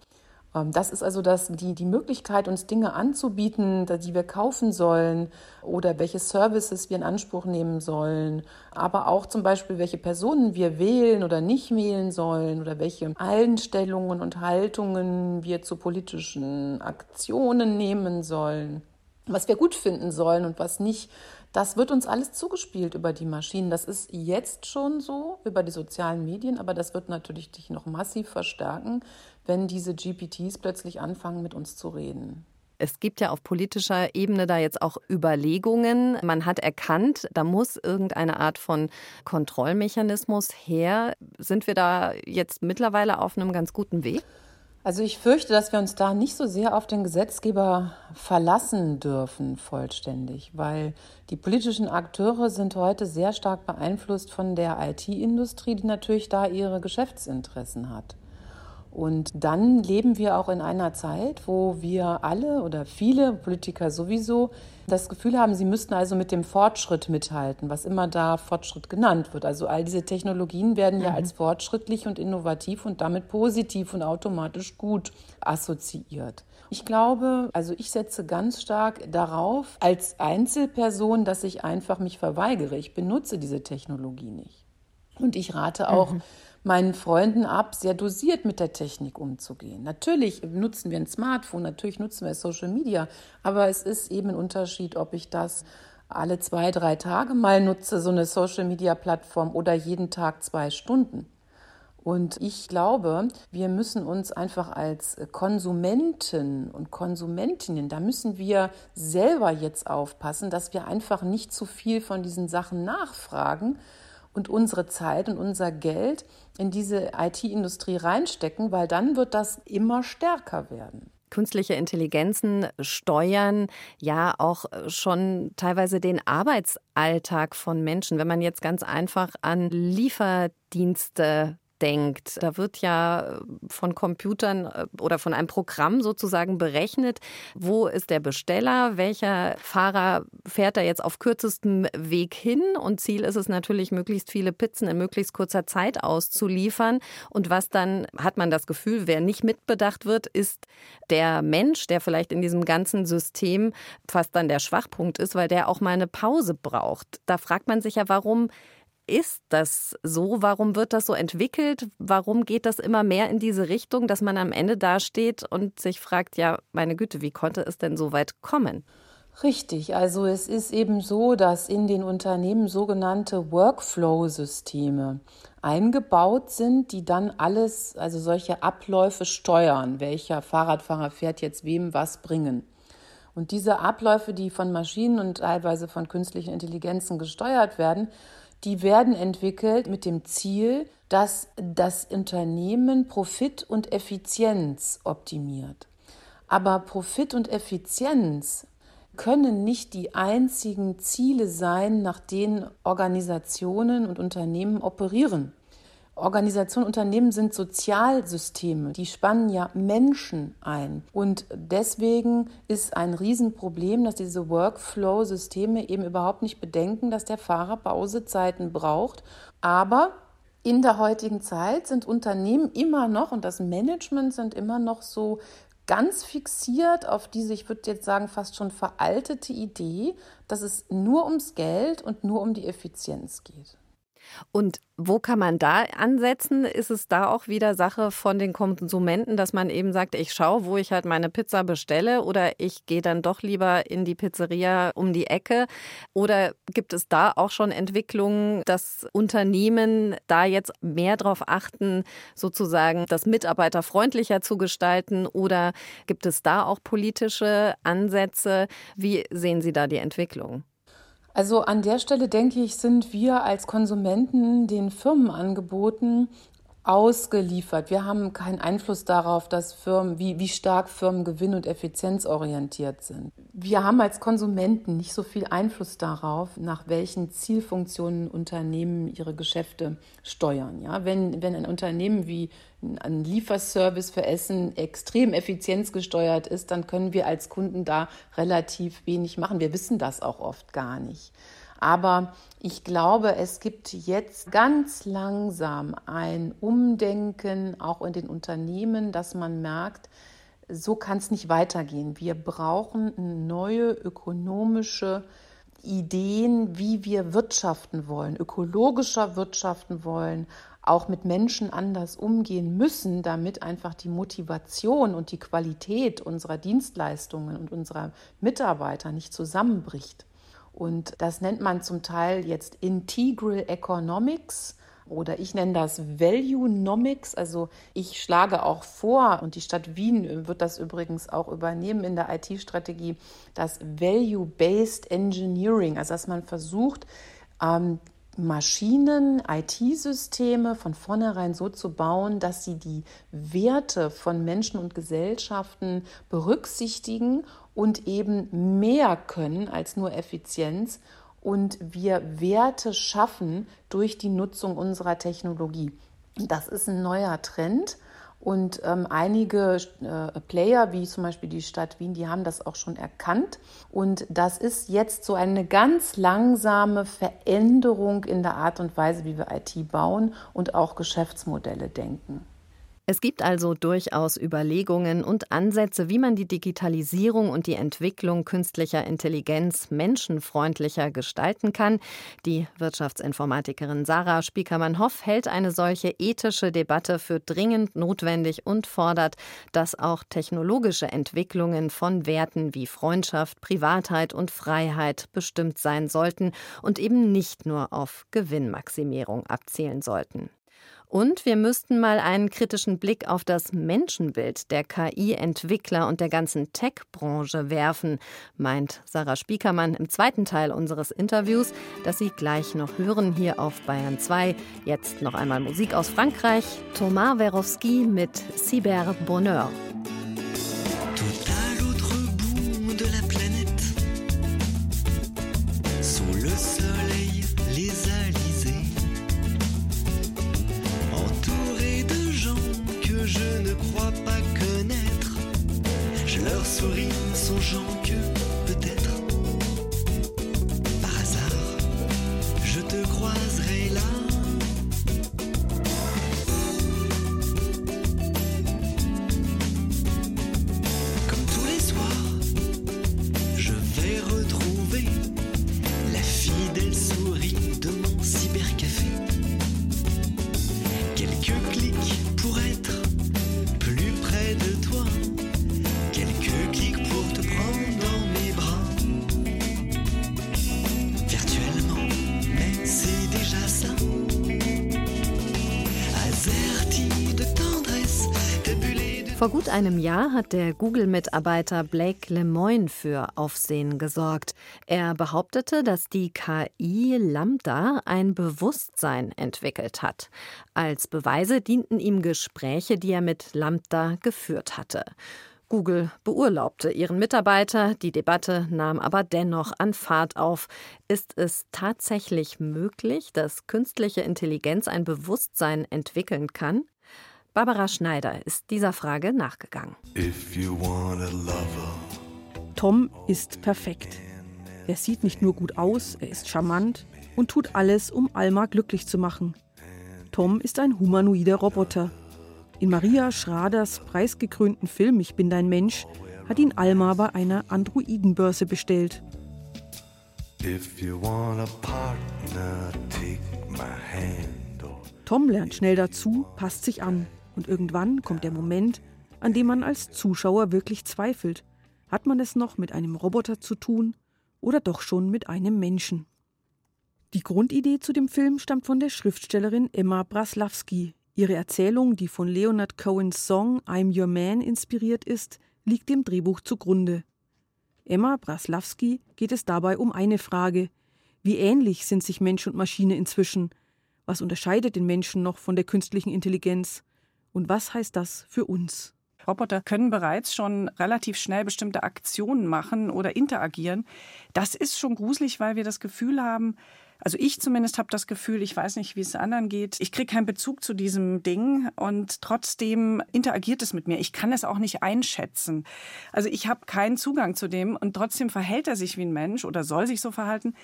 Ähm, das ist also das, die, die Möglichkeit, uns Dinge anzubieten, die wir kaufen sollen oder welche Services wir in Anspruch nehmen sollen, aber auch zum Beispiel, welche Personen wir wählen oder nicht wählen sollen oder welche Einstellungen und Haltungen wir zu politischen Aktionen nehmen sollen, was wir gut finden sollen und was nicht. Das wird uns alles zugespielt über die Maschinen. Das ist jetzt schon so über die sozialen Medien, aber das wird natürlich dich noch massiv verstärken, wenn diese GPTs plötzlich anfangen, mit uns zu reden. Es gibt ja auf politischer Ebene da jetzt auch Überlegungen. Man hat erkannt, da muss irgendeine Art von Kontrollmechanismus her. Sind wir da jetzt mittlerweile auf einem ganz guten Weg? Also ich fürchte, dass wir uns da nicht so sehr auf den Gesetzgeber verlassen dürfen vollständig, weil die politischen Akteure sind heute sehr stark beeinflusst von der IT-Industrie, die natürlich da ihre Geschäftsinteressen hat. Und dann leben wir auch in einer Zeit, wo wir alle oder viele Politiker sowieso das Gefühl haben, sie müssten also mit dem Fortschritt mithalten, was immer da Fortschritt genannt wird. Also all diese Technologien werden ja mhm. als fortschrittlich und innovativ und damit positiv und automatisch gut assoziiert. Ich glaube, also ich setze ganz stark darauf als Einzelperson, dass ich einfach mich verweigere. Ich benutze diese Technologie nicht. Und ich rate auch, mhm meinen Freunden ab, sehr dosiert mit der Technik umzugehen. Natürlich nutzen wir ein Smartphone, natürlich nutzen wir Social Media, aber es ist eben ein Unterschied, ob ich das alle zwei, drei Tage mal nutze, so eine Social-Media-Plattform oder jeden Tag zwei Stunden. Und ich glaube, wir müssen uns einfach als Konsumenten und Konsumentinnen, da müssen wir selber jetzt aufpassen, dass wir einfach nicht zu viel von diesen Sachen nachfragen, und unsere Zeit und unser Geld in diese IT-Industrie reinstecken, weil dann wird das immer stärker werden. Künstliche Intelligenzen steuern ja auch schon teilweise den Arbeitsalltag von Menschen. Wenn man jetzt ganz einfach an Lieferdienste denkt. Da wird ja von Computern äh, oder von einem Programm sozusagen berechnet, wo ist der Besteller, welcher Fahrer fährt da jetzt auf kürzestem Weg hin und Ziel ist es natürlich, möglichst viele Pizzen in möglichst kurzer Zeit auszuliefern. Und was dann hat man das Gefühl, wer nicht mitbedacht wird, ist der Mensch, der vielleicht in diesem ganzen System fast dann der Schwachpunkt ist, weil der auch mal eine Pause braucht. Da fragt man sich ja, warum ist das so? Warum wird das so entwickelt? Warum geht das immer mehr in diese Richtung, dass man am Ende dasteht und sich fragt, ja, meine Güte, wie konnte es denn so weit kommen? Richtig, also es ist eben so, dass in den Unternehmen sogenannte Workflow-Systeme eingebaut sind, die dann alles, also solche Abläufe steuern. Welcher Fahrradfahrer fährt jetzt wem was bringen? Und diese Abläufe, die von Maschinen und teilweise von künstlichen Intelligenzen gesteuert werden, die werden entwickelt mit dem Ziel, dass das Unternehmen Profit und Effizienz optimiert. Aber Profit und Effizienz können nicht die einzigen Ziele sein, nach denen Organisationen und Unternehmen operieren. Organisationen, Unternehmen sind Sozialsysteme, die spannen ja Menschen ein. Und deswegen ist ein Riesenproblem, dass diese Workflow-Systeme eben überhaupt nicht bedenken, dass der Fahrer Pausezeiten braucht. Aber in der heutigen Zeit sind Unternehmen immer noch und das Management sind immer noch so ganz fixiert auf diese, ich würde jetzt sagen, fast schon veraltete Idee, dass es nur ums Geld und nur um die Effizienz geht. Und wo kann man da ansetzen? Ist es da auch wieder Sache von den Konsumenten, dass man eben sagt, ich schaue, wo ich halt meine Pizza bestelle oder ich gehe dann doch lieber in die Pizzeria um die Ecke? Oder gibt es da auch schon Entwicklungen, dass Unternehmen da jetzt mehr darauf achten, sozusagen das Mitarbeiter freundlicher zu gestalten? Oder gibt es da auch politische Ansätze? Wie sehen Sie da die Entwicklung? Also an der Stelle denke ich, sind wir als Konsumenten den Firmen angeboten, ausgeliefert. Wir haben keinen Einfluss darauf, dass Firmen, wie, wie stark Firmen gewinn- und effizienzorientiert sind. Wir haben als Konsumenten nicht so viel Einfluss darauf, nach welchen Zielfunktionen Unternehmen ihre Geschäfte steuern. Ja, wenn, wenn ein Unternehmen wie ein Lieferservice für Essen extrem effizienzgesteuert ist, dann können wir als Kunden da relativ wenig machen. Wir wissen das auch oft gar nicht. Aber ich glaube, es gibt jetzt ganz langsam ein Umdenken auch in den Unternehmen, dass man merkt, so kann es nicht weitergehen. Wir brauchen neue ökonomische Ideen, wie wir wirtschaften wollen, ökologischer wirtschaften wollen, auch mit Menschen anders umgehen müssen, damit einfach die Motivation und die Qualität unserer Dienstleistungen und unserer Mitarbeiter nicht zusammenbricht. Und das nennt man zum Teil jetzt Integral Economics oder ich nenne das Value-Nomics. Also ich schlage auch vor, und die Stadt Wien wird das übrigens auch übernehmen in der IT-Strategie, das Value-Based Engineering. Also dass man versucht, ähm, Maschinen, IT-Systeme von vornherein so zu bauen, dass sie die Werte von Menschen und Gesellschaften berücksichtigen und eben mehr können als nur Effizienz und wir Werte schaffen durch die Nutzung unserer Technologie. Das ist ein neuer Trend und ähm, einige äh, Player, wie zum Beispiel die Stadt Wien, die haben das auch schon erkannt. Und das ist jetzt so eine ganz langsame Veränderung in der Art und Weise, wie wir IT bauen und auch Geschäftsmodelle denken. Es gibt also durchaus Überlegungen und Ansätze, wie man die Digitalisierung und die Entwicklung künstlicher Intelligenz menschenfreundlicher gestalten kann. Die Wirtschaftsinformatikerin Sarah Spiekermann-Hoff hält eine solche ethische Debatte für dringend notwendig und fordert, dass auch technologische Entwicklungen von Werten wie Freundschaft, Privatheit und Freiheit bestimmt sein sollten und eben nicht nur auf Gewinnmaximierung abzielen sollten. Und wir müssten mal einen kritischen Blick auf das Menschenbild der KI-Entwickler und der ganzen Tech-Branche werfen, meint Sarah Spiekermann im zweiten Teil unseres Interviews, das Sie gleich noch hören hier auf Bayern 2. Jetzt noch einmal Musik aus Frankreich. Thomas Werowski mit Cyber Bonheur. Vor gut einem Jahr hat der Google-Mitarbeiter Blake Lemoine für Aufsehen gesorgt. Er behauptete, dass die KI Lambda ein Bewusstsein entwickelt hat. Als Beweise dienten ihm Gespräche, die er mit Lambda geführt hatte. Google beurlaubte ihren Mitarbeiter, die Debatte nahm aber dennoch an Fahrt auf. Ist es tatsächlich möglich, dass künstliche Intelligenz ein Bewusstsein entwickeln kann? Barbara Schneider ist dieser Frage nachgegangen. Tom ist perfekt. Er sieht nicht nur gut aus, er ist charmant und tut alles, um Alma glücklich zu machen. Tom ist ein humanoider Roboter. In Maria Schraders preisgekrönten Film Ich bin dein Mensch hat ihn Alma bei einer Androidenbörse bestellt. Tom lernt schnell dazu, passt sich an. Und irgendwann kommt der Moment, an dem man als Zuschauer wirklich zweifelt. Hat man es noch mit einem Roboter zu tun oder doch schon mit einem Menschen? Die Grundidee zu dem Film stammt von der Schriftstellerin Emma Braslawski. Ihre Erzählung, die von Leonard Cohens Song I'm Your Man inspiriert ist, liegt dem Drehbuch zugrunde. Emma Braslawski geht es dabei um eine Frage. Wie ähnlich sind sich Mensch und Maschine inzwischen? Was unterscheidet den Menschen noch von der künstlichen Intelligenz? Und was heißt das für uns? Roboter können bereits schon relativ schnell bestimmte Aktionen machen oder interagieren. Das ist schon gruselig, weil wir das Gefühl haben, also ich zumindest habe das Gefühl, ich weiß nicht, wie es anderen geht, ich kriege keinen Bezug zu diesem Ding und trotzdem interagiert es mit mir. Ich kann es auch nicht einschätzen. Also ich habe keinen Zugang zu dem und trotzdem verhält er sich wie ein Mensch oder soll sich so verhalten.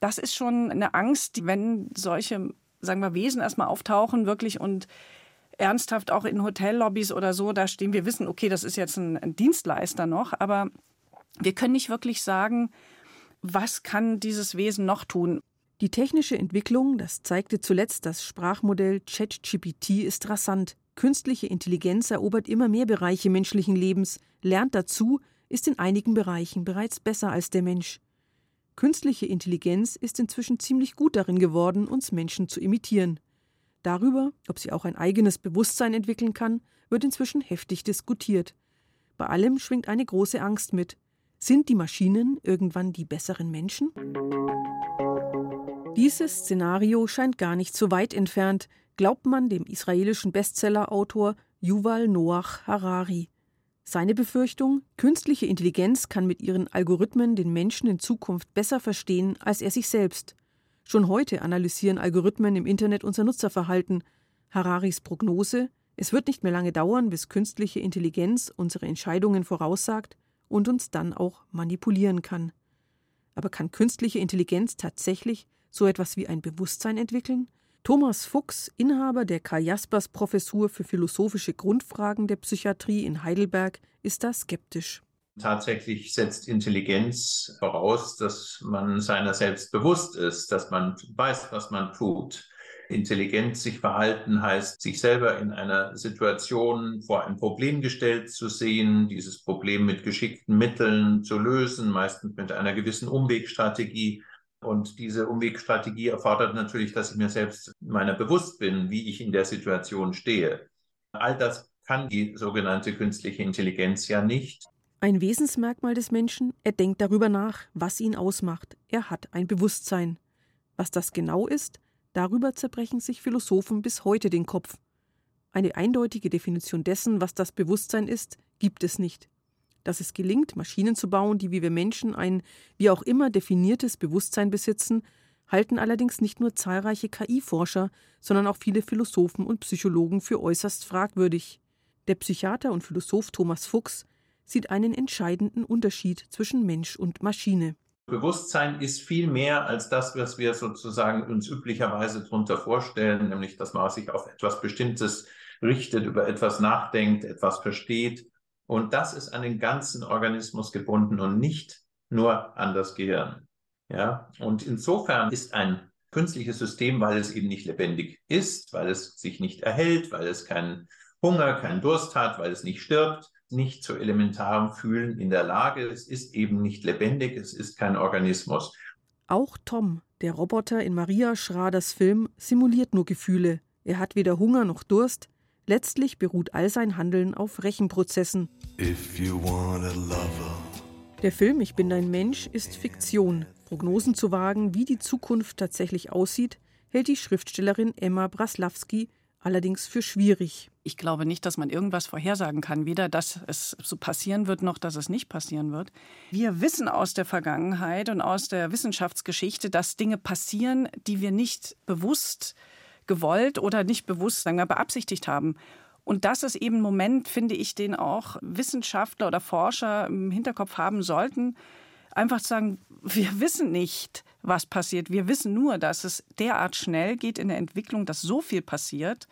Das ist schon eine Angst, wenn solche, sagen wir, Wesen erstmal auftauchen wirklich und ernsthaft auch in Hotellobbys oder so da stehen. Wir wissen, okay, das ist jetzt ein, ein Dienstleister noch, aber wir können nicht wirklich sagen, was kann dieses Wesen noch tun. Die technische Entwicklung, das zeigte zuletzt das Sprachmodell ChatGPT, ist rasant. Künstliche Intelligenz erobert immer mehr Bereiche menschlichen Lebens, lernt dazu, ist in einigen Bereichen bereits besser als der Mensch. Künstliche Intelligenz ist inzwischen ziemlich gut darin geworden, uns Menschen zu imitieren. Darüber, ob sie auch ein eigenes Bewusstsein entwickeln kann, wird inzwischen heftig diskutiert. Bei allem schwingt eine große Angst mit. Sind die Maschinen irgendwann die besseren Menschen? Dieses Szenario scheint gar nicht so weit entfernt, glaubt man dem israelischen Bestsellerautor Yuval Noach Harari. Seine Befürchtung, künstliche Intelligenz kann mit ihren Algorithmen den Menschen in Zukunft besser verstehen als er sich selbst. Schon heute analysieren Algorithmen im Internet unser Nutzerverhalten. Hararis Prognose, es wird nicht mehr lange dauern, bis künstliche Intelligenz unsere Entscheidungen voraussagt und uns dann auch manipulieren kann. Aber kann künstliche Intelligenz tatsächlich so etwas wie ein Bewusstsein entwickeln? Thomas Fuchs, Inhaber der Karl Jaspers Professur für philosophische Grundfragen der Psychiatrie in Heidelberg, ist da skeptisch. Tatsächlich setzt Intelligenz voraus, dass man seiner selbst bewusst ist, dass man weiß, was man tut. Intelligent sich verhalten heißt, sich selber in einer Situation vor ein Problem gestellt zu sehen, dieses Problem mit geschickten Mitteln zu lösen, meistens mit einer gewissen Umwegstrategie und diese Umwegstrategie erfordert natürlich, dass ich mir selbst meiner bewusst bin, wie ich in der Situation stehe. All das kann die sogenannte künstliche Intelligenz ja nicht. Ein Wesensmerkmal des Menschen, er denkt darüber nach, was ihn ausmacht. Er hat ein Bewusstsein. Was das genau ist, darüber zerbrechen sich Philosophen bis heute den Kopf. Eine eindeutige Definition dessen, was das Bewusstsein ist, gibt es nicht dass es gelingt, Maschinen zu bauen, die wie wir Menschen ein wie auch immer definiertes Bewusstsein besitzen, halten allerdings nicht nur zahlreiche KI-Forscher, sondern auch viele Philosophen und Psychologen für äußerst fragwürdig. Der Psychiater und Philosoph Thomas Fuchs sieht einen entscheidenden Unterschied zwischen Mensch und Maschine. Bewusstsein ist viel mehr als das, was wir sozusagen uns üblicherweise darunter vorstellen, nämlich dass man sich auf etwas Bestimmtes richtet, über etwas nachdenkt, etwas versteht. Und das ist an den ganzen Organismus gebunden und nicht nur an das Gehirn. Ja, und insofern ist ein künstliches System, weil es eben nicht lebendig ist, weil es sich nicht erhält, weil es keinen Hunger, keinen Durst hat, weil es nicht stirbt, nicht zu elementarem Fühlen in der Lage. Es ist eben nicht lebendig, es ist kein Organismus. Auch Tom, der Roboter in Maria Schraders Film, simuliert nur Gefühle. Er hat weder Hunger noch Durst, Letztlich beruht all sein Handeln auf Rechenprozessen. Der Film Ich bin dein Mensch ist Fiktion. Prognosen zu wagen, wie die Zukunft tatsächlich aussieht, hält die Schriftstellerin Emma Braslawski allerdings für schwierig. Ich glaube nicht, dass man irgendwas vorhersagen kann, weder dass es so passieren wird, noch dass es nicht passieren wird. Wir wissen aus der Vergangenheit und aus der Wissenschaftsgeschichte, dass Dinge passieren, die wir nicht bewusst gewollt oder nicht bewusst sagen wir, beabsichtigt haben. Und das ist eben ein Moment, finde ich, den auch Wissenschaftler oder Forscher im Hinterkopf haben sollten. Einfach zu sagen, wir wissen nicht, was passiert. Wir wissen nur, dass es derart schnell geht in der Entwicklung, dass so viel passiert,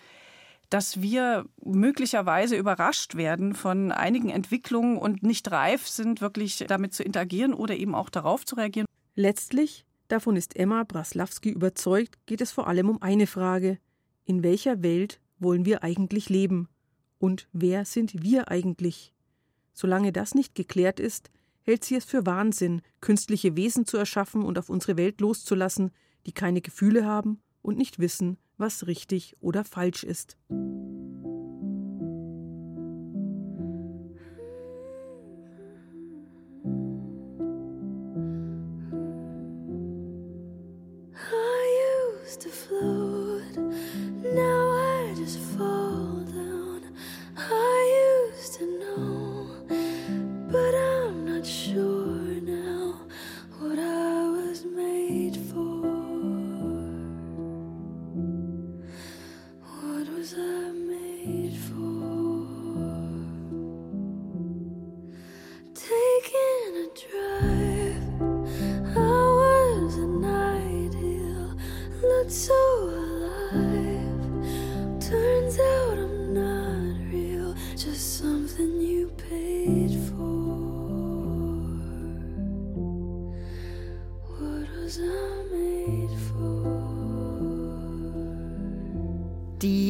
dass wir möglicherweise überrascht werden von einigen Entwicklungen und nicht reif sind, wirklich damit zu interagieren oder eben auch darauf zu reagieren. Letztlich davon ist Emma Braslawski überzeugt, geht es vor allem um eine Frage. In welcher Welt wollen wir eigentlich leben? Und wer sind wir eigentlich? Solange das nicht geklärt ist, hält sie es für Wahnsinn, künstliche Wesen zu erschaffen und auf unsere Welt loszulassen, die keine Gefühle haben und nicht wissen, was richtig oder falsch ist. to float. Now I just fall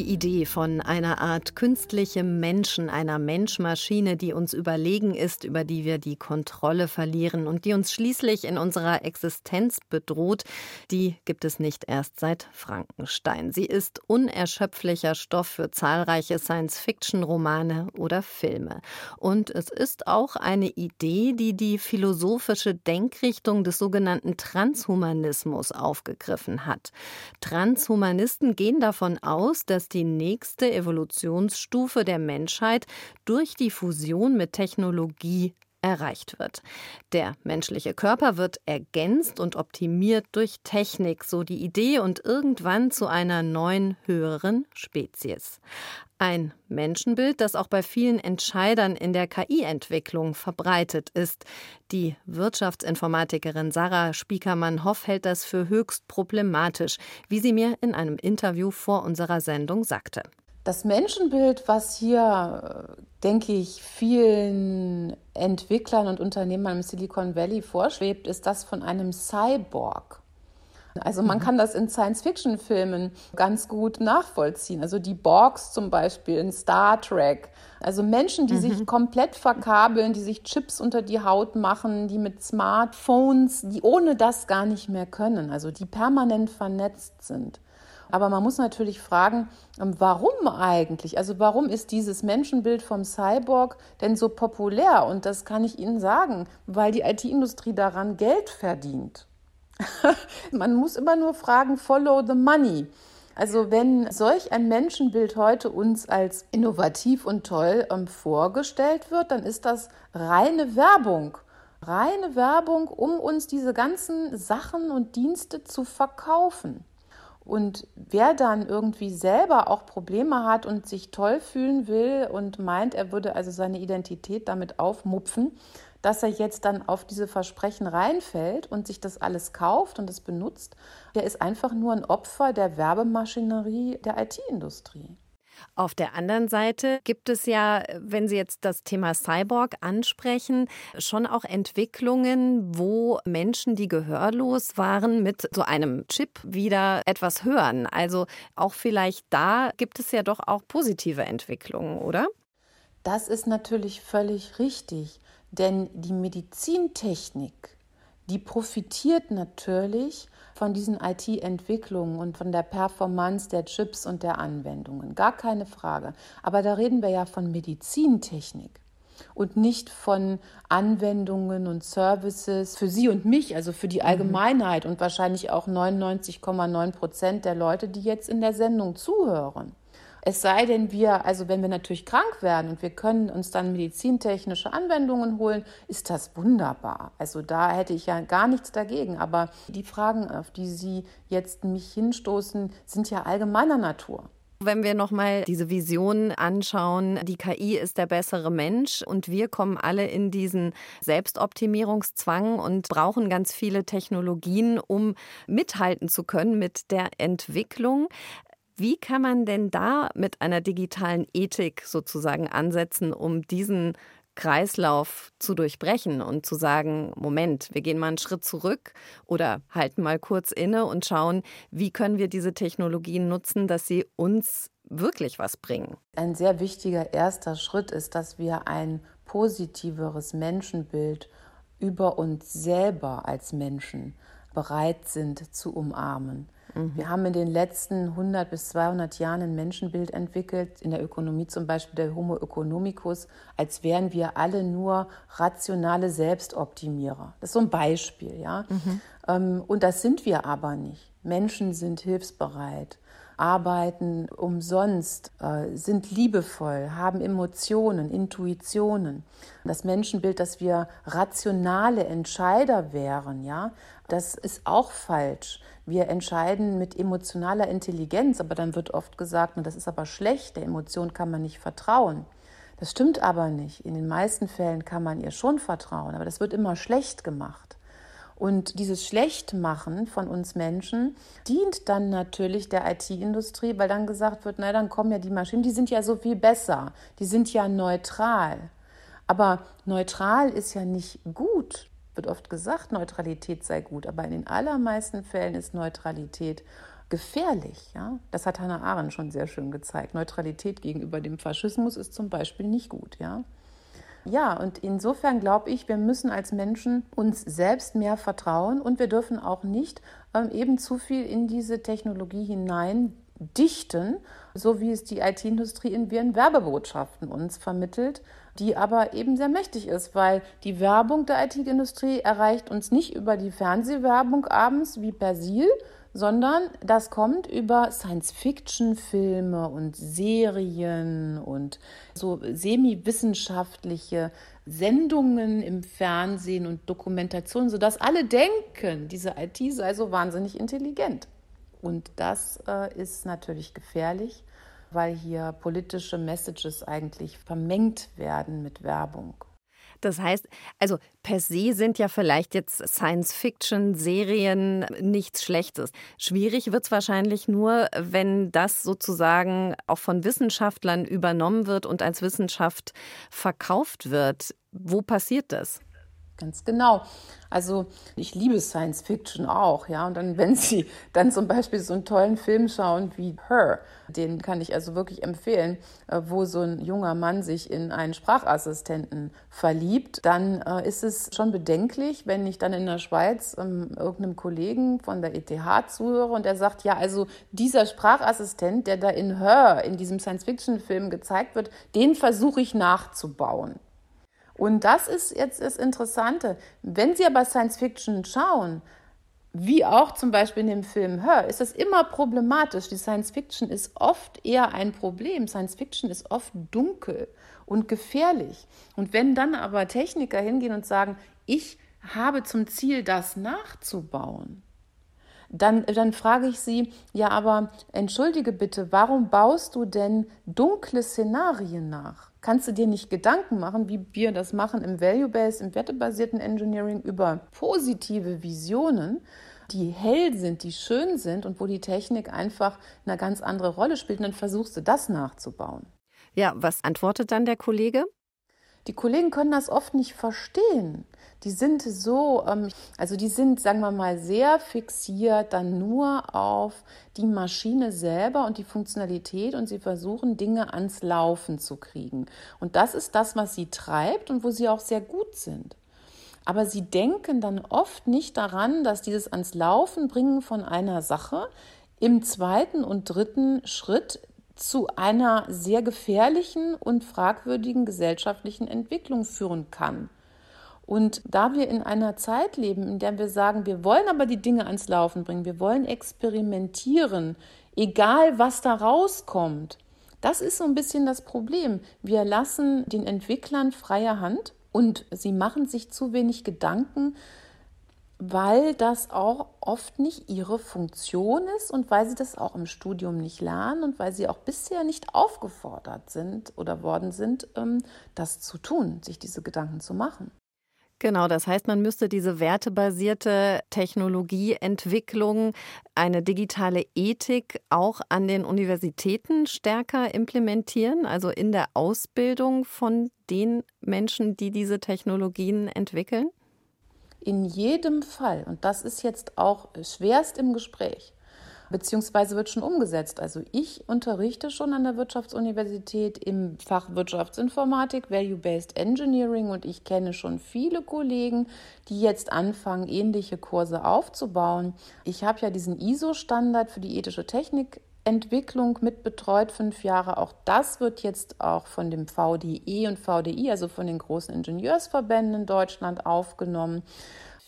Die Idee von einer Art künstlichem Menschen, einer Menschmaschine, die uns überlegen ist, über die wir die Kontrolle verlieren und die uns schließlich in unserer Existenz bedroht, die gibt es nicht erst seit Frankenstein. Sie ist unerschöpflicher Stoff für zahlreiche Science-Fiction-Romane oder Filme. Und es ist auch eine Idee, die die philosophische Denkrichtung des sogenannten Transhumanismus aufgegriffen hat. Transhumanisten gehen davon aus, dass die nächste Evolutionsstufe der Menschheit durch die Fusion mit Technologie erreicht wird. Der menschliche Körper wird ergänzt und optimiert durch Technik, so die Idee, und irgendwann zu einer neuen, höheren Spezies. Ein Menschenbild, das auch bei vielen Entscheidern in der KI-Entwicklung verbreitet ist. Die Wirtschaftsinformatikerin Sarah Spiekermann-Hoff hält das für höchst problematisch, wie sie mir in einem Interview vor unserer Sendung sagte. Das Menschenbild, was hier, denke ich, vielen Entwicklern und Unternehmern im Silicon Valley vorschwebt, ist das von einem Cyborg. Also man kann das in Science-Fiction-Filmen ganz gut nachvollziehen. Also die Borgs zum Beispiel in Star Trek. Also Menschen, die mhm. sich komplett verkabeln, die sich Chips unter die Haut machen, die mit Smartphones, die ohne das gar nicht mehr können, also die permanent vernetzt sind. Aber man muss natürlich fragen, warum eigentlich? Also warum ist dieses Menschenbild vom Cyborg denn so populär? Und das kann ich Ihnen sagen, weil die IT-Industrie daran Geld verdient. Man muss immer nur fragen, follow the money. Also wenn solch ein Menschenbild heute uns als innovativ und toll ähm, vorgestellt wird, dann ist das reine Werbung. Reine Werbung, um uns diese ganzen Sachen und Dienste zu verkaufen. Und wer dann irgendwie selber auch Probleme hat und sich toll fühlen will und meint, er würde also seine Identität damit aufmupfen, dass er jetzt dann auf diese Versprechen reinfällt und sich das alles kauft und es benutzt, der ist einfach nur ein Opfer der Werbemaschinerie der IT-Industrie. Auf der anderen Seite gibt es ja, wenn Sie jetzt das Thema Cyborg ansprechen, schon auch Entwicklungen, wo Menschen, die gehörlos waren, mit so einem Chip wieder etwas hören. Also auch vielleicht da gibt es ja doch auch positive Entwicklungen, oder? Das ist natürlich völlig richtig. Denn die Medizintechnik, die profitiert natürlich von diesen IT-Entwicklungen und von der Performance der Chips und der Anwendungen. Gar keine Frage. Aber da reden wir ja von Medizintechnik und nicht von Anwendungen und Services für Sie und mich, also für die mhm. Allgemeinheit und wahrscheinlich auch 99,9 Prozent der Leute, die jetzt in der Sendung zuhören. Es sei denn, wir, also wenn wir natürlich krank werden und wir können uns dann medizintechnische Anwendungen holen, ist das wunderbar. Also da hätte ich ja gar nichts dagegen. Aber die Fragen, auf die Sie jetzt mich hinstoßen, sind ja allgemeiner Natur. Wenn wir nochmal diese Vision anschauen, die KI ist der bessere Mensch und wir kommen alle in diesen Selbstoptimierungszwang und brauchen ganz viele Technologien, um mithalten zu können mit der Entwicklung. Wie kann man denn da mit einer digitalen Ethik sozusagen ansetzen, um diesen Kreislauf zu durchbrechen und zu sagen, Moment, wir gehen mal einen Schritt zurück oder halten mal kurz inne und schauen, wie können wir diese Technologien nutzen, dass sie uns wirklich was bringen. Ein sehr wichtiger erster Schritt ist, dass wir ein positiveres Menschenbild über uns selber als Menschen bereit sind zu umarmen. Mhm. Wir haben in den letzten 100 bis 200 Jahren ein Menschenbild entwickelt, in der Ökonomie zum Beispiel der Homo economicus, als wären wir alle nur rationale Selbstoptimierer. Das ist so ein Beispiel, ja. Mhm. Ähm, und das sind wir aber nicht. Menschen sind hilfsbereit, arbeiten umsonst, äh, sind liebevoll, haben Emotionen, Intuitionen. Das Menschenbild, dass wir rationale Entscheider wären, ja, das ist auch falsch. Wir entscheiden mit emotionaler Intelligenz, aber dann wird oft gesagt, das ist aber schlecht, der Emotion kann man nicht vertrauen. Das stimmt aber nicht. In den meisten Fällen kann man ihr schon vertrauen, aber das wird immer schlecht gemacht. Und dieses Schlechtmachen von uns Menschen dient dann natürlich der IT-Industrie, weil dann gesagt wird, na dann kommen ja die Maschinen, die sind ja so viel besser, die sind ja neutral. Aber neutral ist ja nicht gut. Wird oft gesagt, Neutralität sei gut, aber in den allermeisten Fällen ist Neutralität gefährlich. Ja? Das hat Hannah Arendt schon sehr schön gezeigt. Neutralität gegenüber dem Faschismus ist zum Beispiel nicht gut. Ja? Ja, und insofern glaube ich, wir müssen als Menschen uns selbst mehr vertrauen und wir dürfen auch nicht ähm, eben zu viel in diese Technologie hinein dichten, so wie es die IT-Industrie in ihren Werbebotschaften uns vermittelt, die aber eben sehr mächtig ist, weil die Werbung der IT-Industrie erreicht uns nicht über die Fernsehwerbung abends wie Persil, sondern das kommt über Science-Fiction-Filme und Serien und so semi-wissenschaftliche Sendungen im Fernsehen und Dokumentationen, sodass alle denken, diese IT sei so wahnsinnig intelligent. Und das äh, ist natürlich gefährlich, weil hier politische Messages eigentlich vermengt werden mit Werbung. Das heißt, also per se sind ja vielleicht jetzt Science-Fiction-Serien nichts Schlechtes. Schwierig wird es wahrscheinlich nur, wenn das sozusagen auch von Wissenschaftlern übernommen wird und als Wissenschaft verkauft wird. Wo passiert das? Ganz genau. Also ich liebe Science Fiction auch, ja. Und dann, wenn Sie dann zum Beispiel so einen tollen Film schauen wie Her, den kann ich also wirklich empfehlen, äh, wo so ein junger Mann sich in einen Sprachassistenten verliebt, dann äh, ist es schon bedenklich, wenn ich dann in der Schweiz ähm, irgendeinem Kollegen von der ETH zuhöre und der sagt, ja, also dieser Sprachassistent, der da in Her, in diesem Science-Fiction-Film gezeigt wird, den versuche ich nachzubauen. Und das ist jetzt das Interessante. Wenn Sie aber Science Fiction schauen, wie auch zum Beispiel in dem Film Her, ist das immer problematisch. Die Science Fiction ist oft eher ein Problem. Science Fiction ist oft dunkel und gefährlich. Und wenn dann aber Techniker hingehen und sagen, ich habe zum Ziel, das nachzubauen, dann, dann frage ich sie, ja, aber entschuldige bitte, warum baust du denn dunkle Szenarien nach? Kannst du dir nicht Gedanken machen, wie wir das machen im Value-Based, im wertebasierten Engineering über positive Visionen, die hell sind, die schön sind und wo die Technik einfach eine ganz andere Rolle spielt. Und dann versuchst du das nachzubauen. Ja, was antwortet dann der Kollege? Die Kollegen können das oft nicht verstehen. Die sind so, ähm, also die sind, sagen wir mal, sehr fixiert dann nur auf die Maschine selber und die Funktionalität und sie versuchen Dinge ans Laufen zu kriegen. Und das ist das, was sie treibt und wo sie auch sehr gut sind. Aber sie denken dann oft nicht daran, dass dieses ans Laufen bringen von einer Sache im zweiten und dritten Schritt zu einer sehr gefährlichen und fragwürdigen gesellschaftlichen Entwicklung führen kann. Und da wir in einer Zeit leben, in der wir sagen, wir wollen aber die Dinge ans Laufen bringen, wir wollen experimentieren, egal was da rauskommt, das ist so ein bisschen das Problem. Wir lassen den Entwicklern freie Hand und sie machen sich zu wenig Gedanken weil das auch oft nicht ihre Funktion ist und weil sie das auch im Studium nicht lernen und weil sie auch bisher nicht aufgefordert sind oder worden sind, ähm, das zu tun, sich diese Gedanken zu machen. Genau, das heißt, man müsste diese wertebasierte Technologieentwicklung, eine digitale Ethik auch an den Universitäten stärker implementieren, also in der Ausbildung von den Menschen, die diese Technologien entwickeln? In jedem Fall, und das ist jetzt auch schwerst im Gespräch, beziehungsweise wird schon umgesetzt. Also ich unterrichte schon an der Wirtschaftsuniversität im Fach Wirtschaftsinformatik, Value-Based Engineering und ich kenne schon viele Kollegen, die jetzt anfangen, ähnliche Kurse aufzubauen. Ich habe ja diesen ISO-Standard für die ethische Technik Entwicklung mit betreut, fünf Jahre. Auch das wird jetzt auch von dem VDE und VDI, also von den großen Ingenieursverbänden in Deutschland aufgenommen.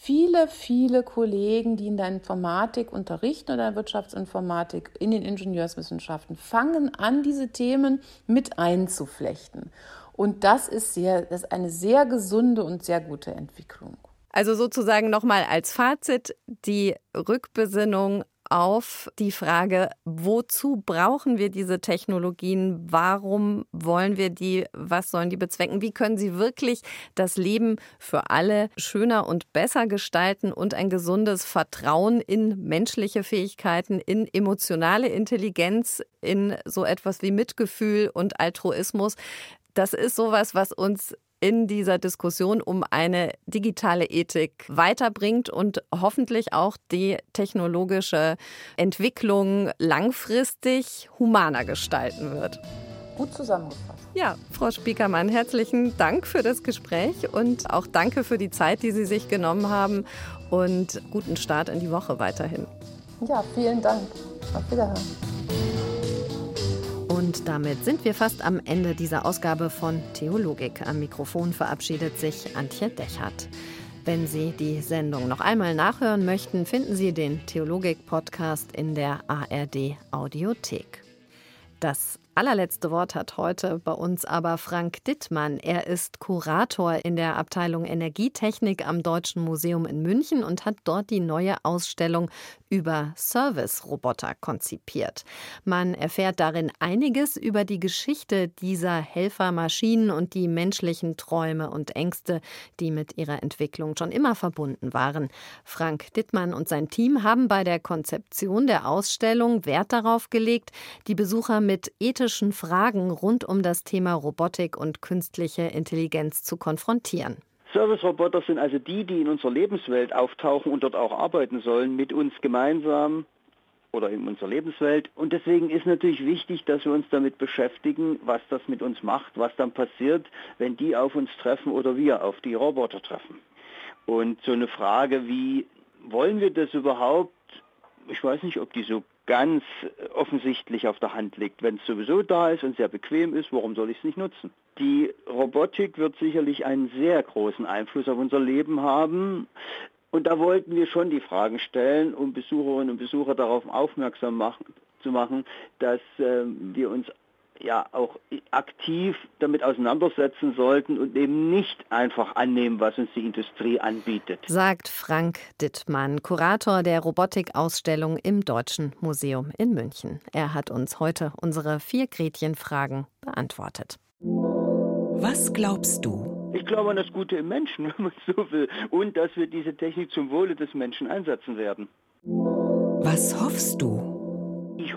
Viele, viele Kollegen, die in der Informatik unterrichten oder in der Wirtschaftsinformatik, in den Ingenieurswissenschaften, fangen an, diese Themen mit einzuflechten. Und das ist, sehr, das ist eine sehr gesunde und sehr gute Entwicklung. Also sozusagen nochmal als Fazit die Rückbesinnung auf die Frage, wozu brauchen wir diese Technologien? Warum wollen wir die? Was sollen die bezwecken? Wie können sie wirklich das Leben für alle schöner und besser gestalten und ein gesundes Vertrauen in menschliche Fähigkeiten, in emotionale Intelligenz, in so etwas wie Mitgefühl und Altruismus? Das ist sowas, was uns in dieser Diskussion um eine digitale Ethik weiterbringt und hoffentlich auch die technologische Entwicklung langfristig humaner gestalten wird. Gut zusammengefasst. Ja, Frau Spiekermann, herzlichen Dank für das Gespräch und auch danke für die Zeit, die Sie sich genommen haben und guten Start in die Woche weiterhin. Ja, vielen Dank. Auf Wiederhören. Und damit sind wir fast am Ende dieser Ausgabe von Theologik. Am Mikrofon verabschiedet sich Antje Dechert. Wenn Sie die Sendung noch einmal nachhören möchten, finden Sie den Theologik-Podcast in der ARD Audiothek. Das allerletzte Wort hat heute bei uns aber Frank Dittmann. Er ist Kurator in der Abteilung Energietechnik am Deutschen Museum in München und hat dort die neue Ausstellung über Service-Roboter konzipiert. Man erfährt darin einiges über die Geschichte dieser Helfermaschinen und die menschlichen Träume und Ängste, die mit ihrer Entwicklung schon immer verbunden waren. Frank Dittmann und sein Team haben bei der Konzeption der Ausstellung Wert darauf gelegt, die Besucher mit ethischen Fragen rund um das Thema Robotik und künstliche Intelligenz zu konfrontieren. Service-Roboter sind also die, die in unserer Lebenswelt auftauchen und dort auch arbeiten sollen, mit uns gemeinsam oder in unserer Lebenswelt. Und deswegen ist natürlich wichtig, dass wir uns damit beschäftigen, was das mit uns macht, was dann passiert, wenn die auf uns treffen oder wir auf die Roboter treffen. Und so eine Frage wie, wollen wir das überhaupt? Ich weiß nicht, ob die so ganz offensichtlich auf der Hand liegt. Wenn es sowieso da ist und sehr bequem ist, warum soll ich es nicht nutzen? Die Robotik wird sicherlich einen sehr großen Einfluss auf unser Leben haben. Und da wollten wir schon die Fragen stellen, um Besucherinnen und Besucher darauf aufmerksam machen, zu machen, dass äh, wir uns ja auch aktiv damit auseinandersetzen sollten und eben nicht einfach annehmen, was uns die Industrie anbietet. Sagt Frank Dittmann, Kurator der Robotikausstellung im Deutschen Museum in München. Er hat uns heute unsere vier Gretchenfragen beantwortet. Was glaubst du? Ich glaube an das Gute im Menschen, wenn man so will, und dass wir diese Technik zum Wohle des Menschen einsetzen werden. Was hoffst du?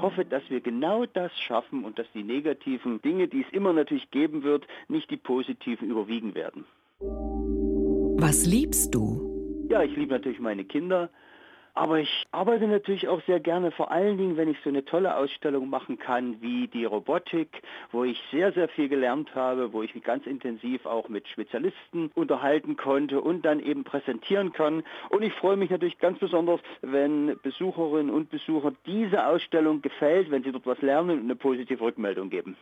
Ich hoffe, dass wir genau das schaffen und dass die negativen Dinge, die es immer natürlich geben wird, nicht die positiven überwiegen werden. Was liebst du? Ja, ich liebe natürlich meine Kinder, aber ich arbeite natürlich auch sehr gerne, vor allen Dingen, wenn ich so eine tolle Ausstellung machen kann wie die Robotik, wo ich sehr, sehr viel gelernt habe, wo ich mich ganz intensiv auch mit Spezialisten unterhalten konnte und dann eben präsentieren kann. Und ich freue mich natürlich ganz besonders, wenn Besucherinnen und Besucher diese Ausstellung gefällt, wenn sie dort was lernen und eine positive Rückmeldung geben.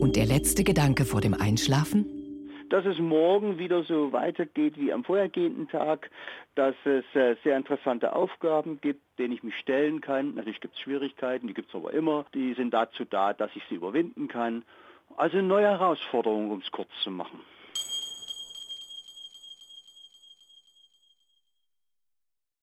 Und der letzte Gedanke vor dem Einschlafen? Dass es morgen wieder so weitergeht wie am vorhergehenden Tag, dass es äh, sehr interessante Aufgaben gibt, denen ich mich stellen kann. Natürlich gibt es Schwierigkeiten, die gibt es aber immer. Die sind dazu da, dass ich sie überwinden kann. Also neue Herausforderung, um es kurz zu machen.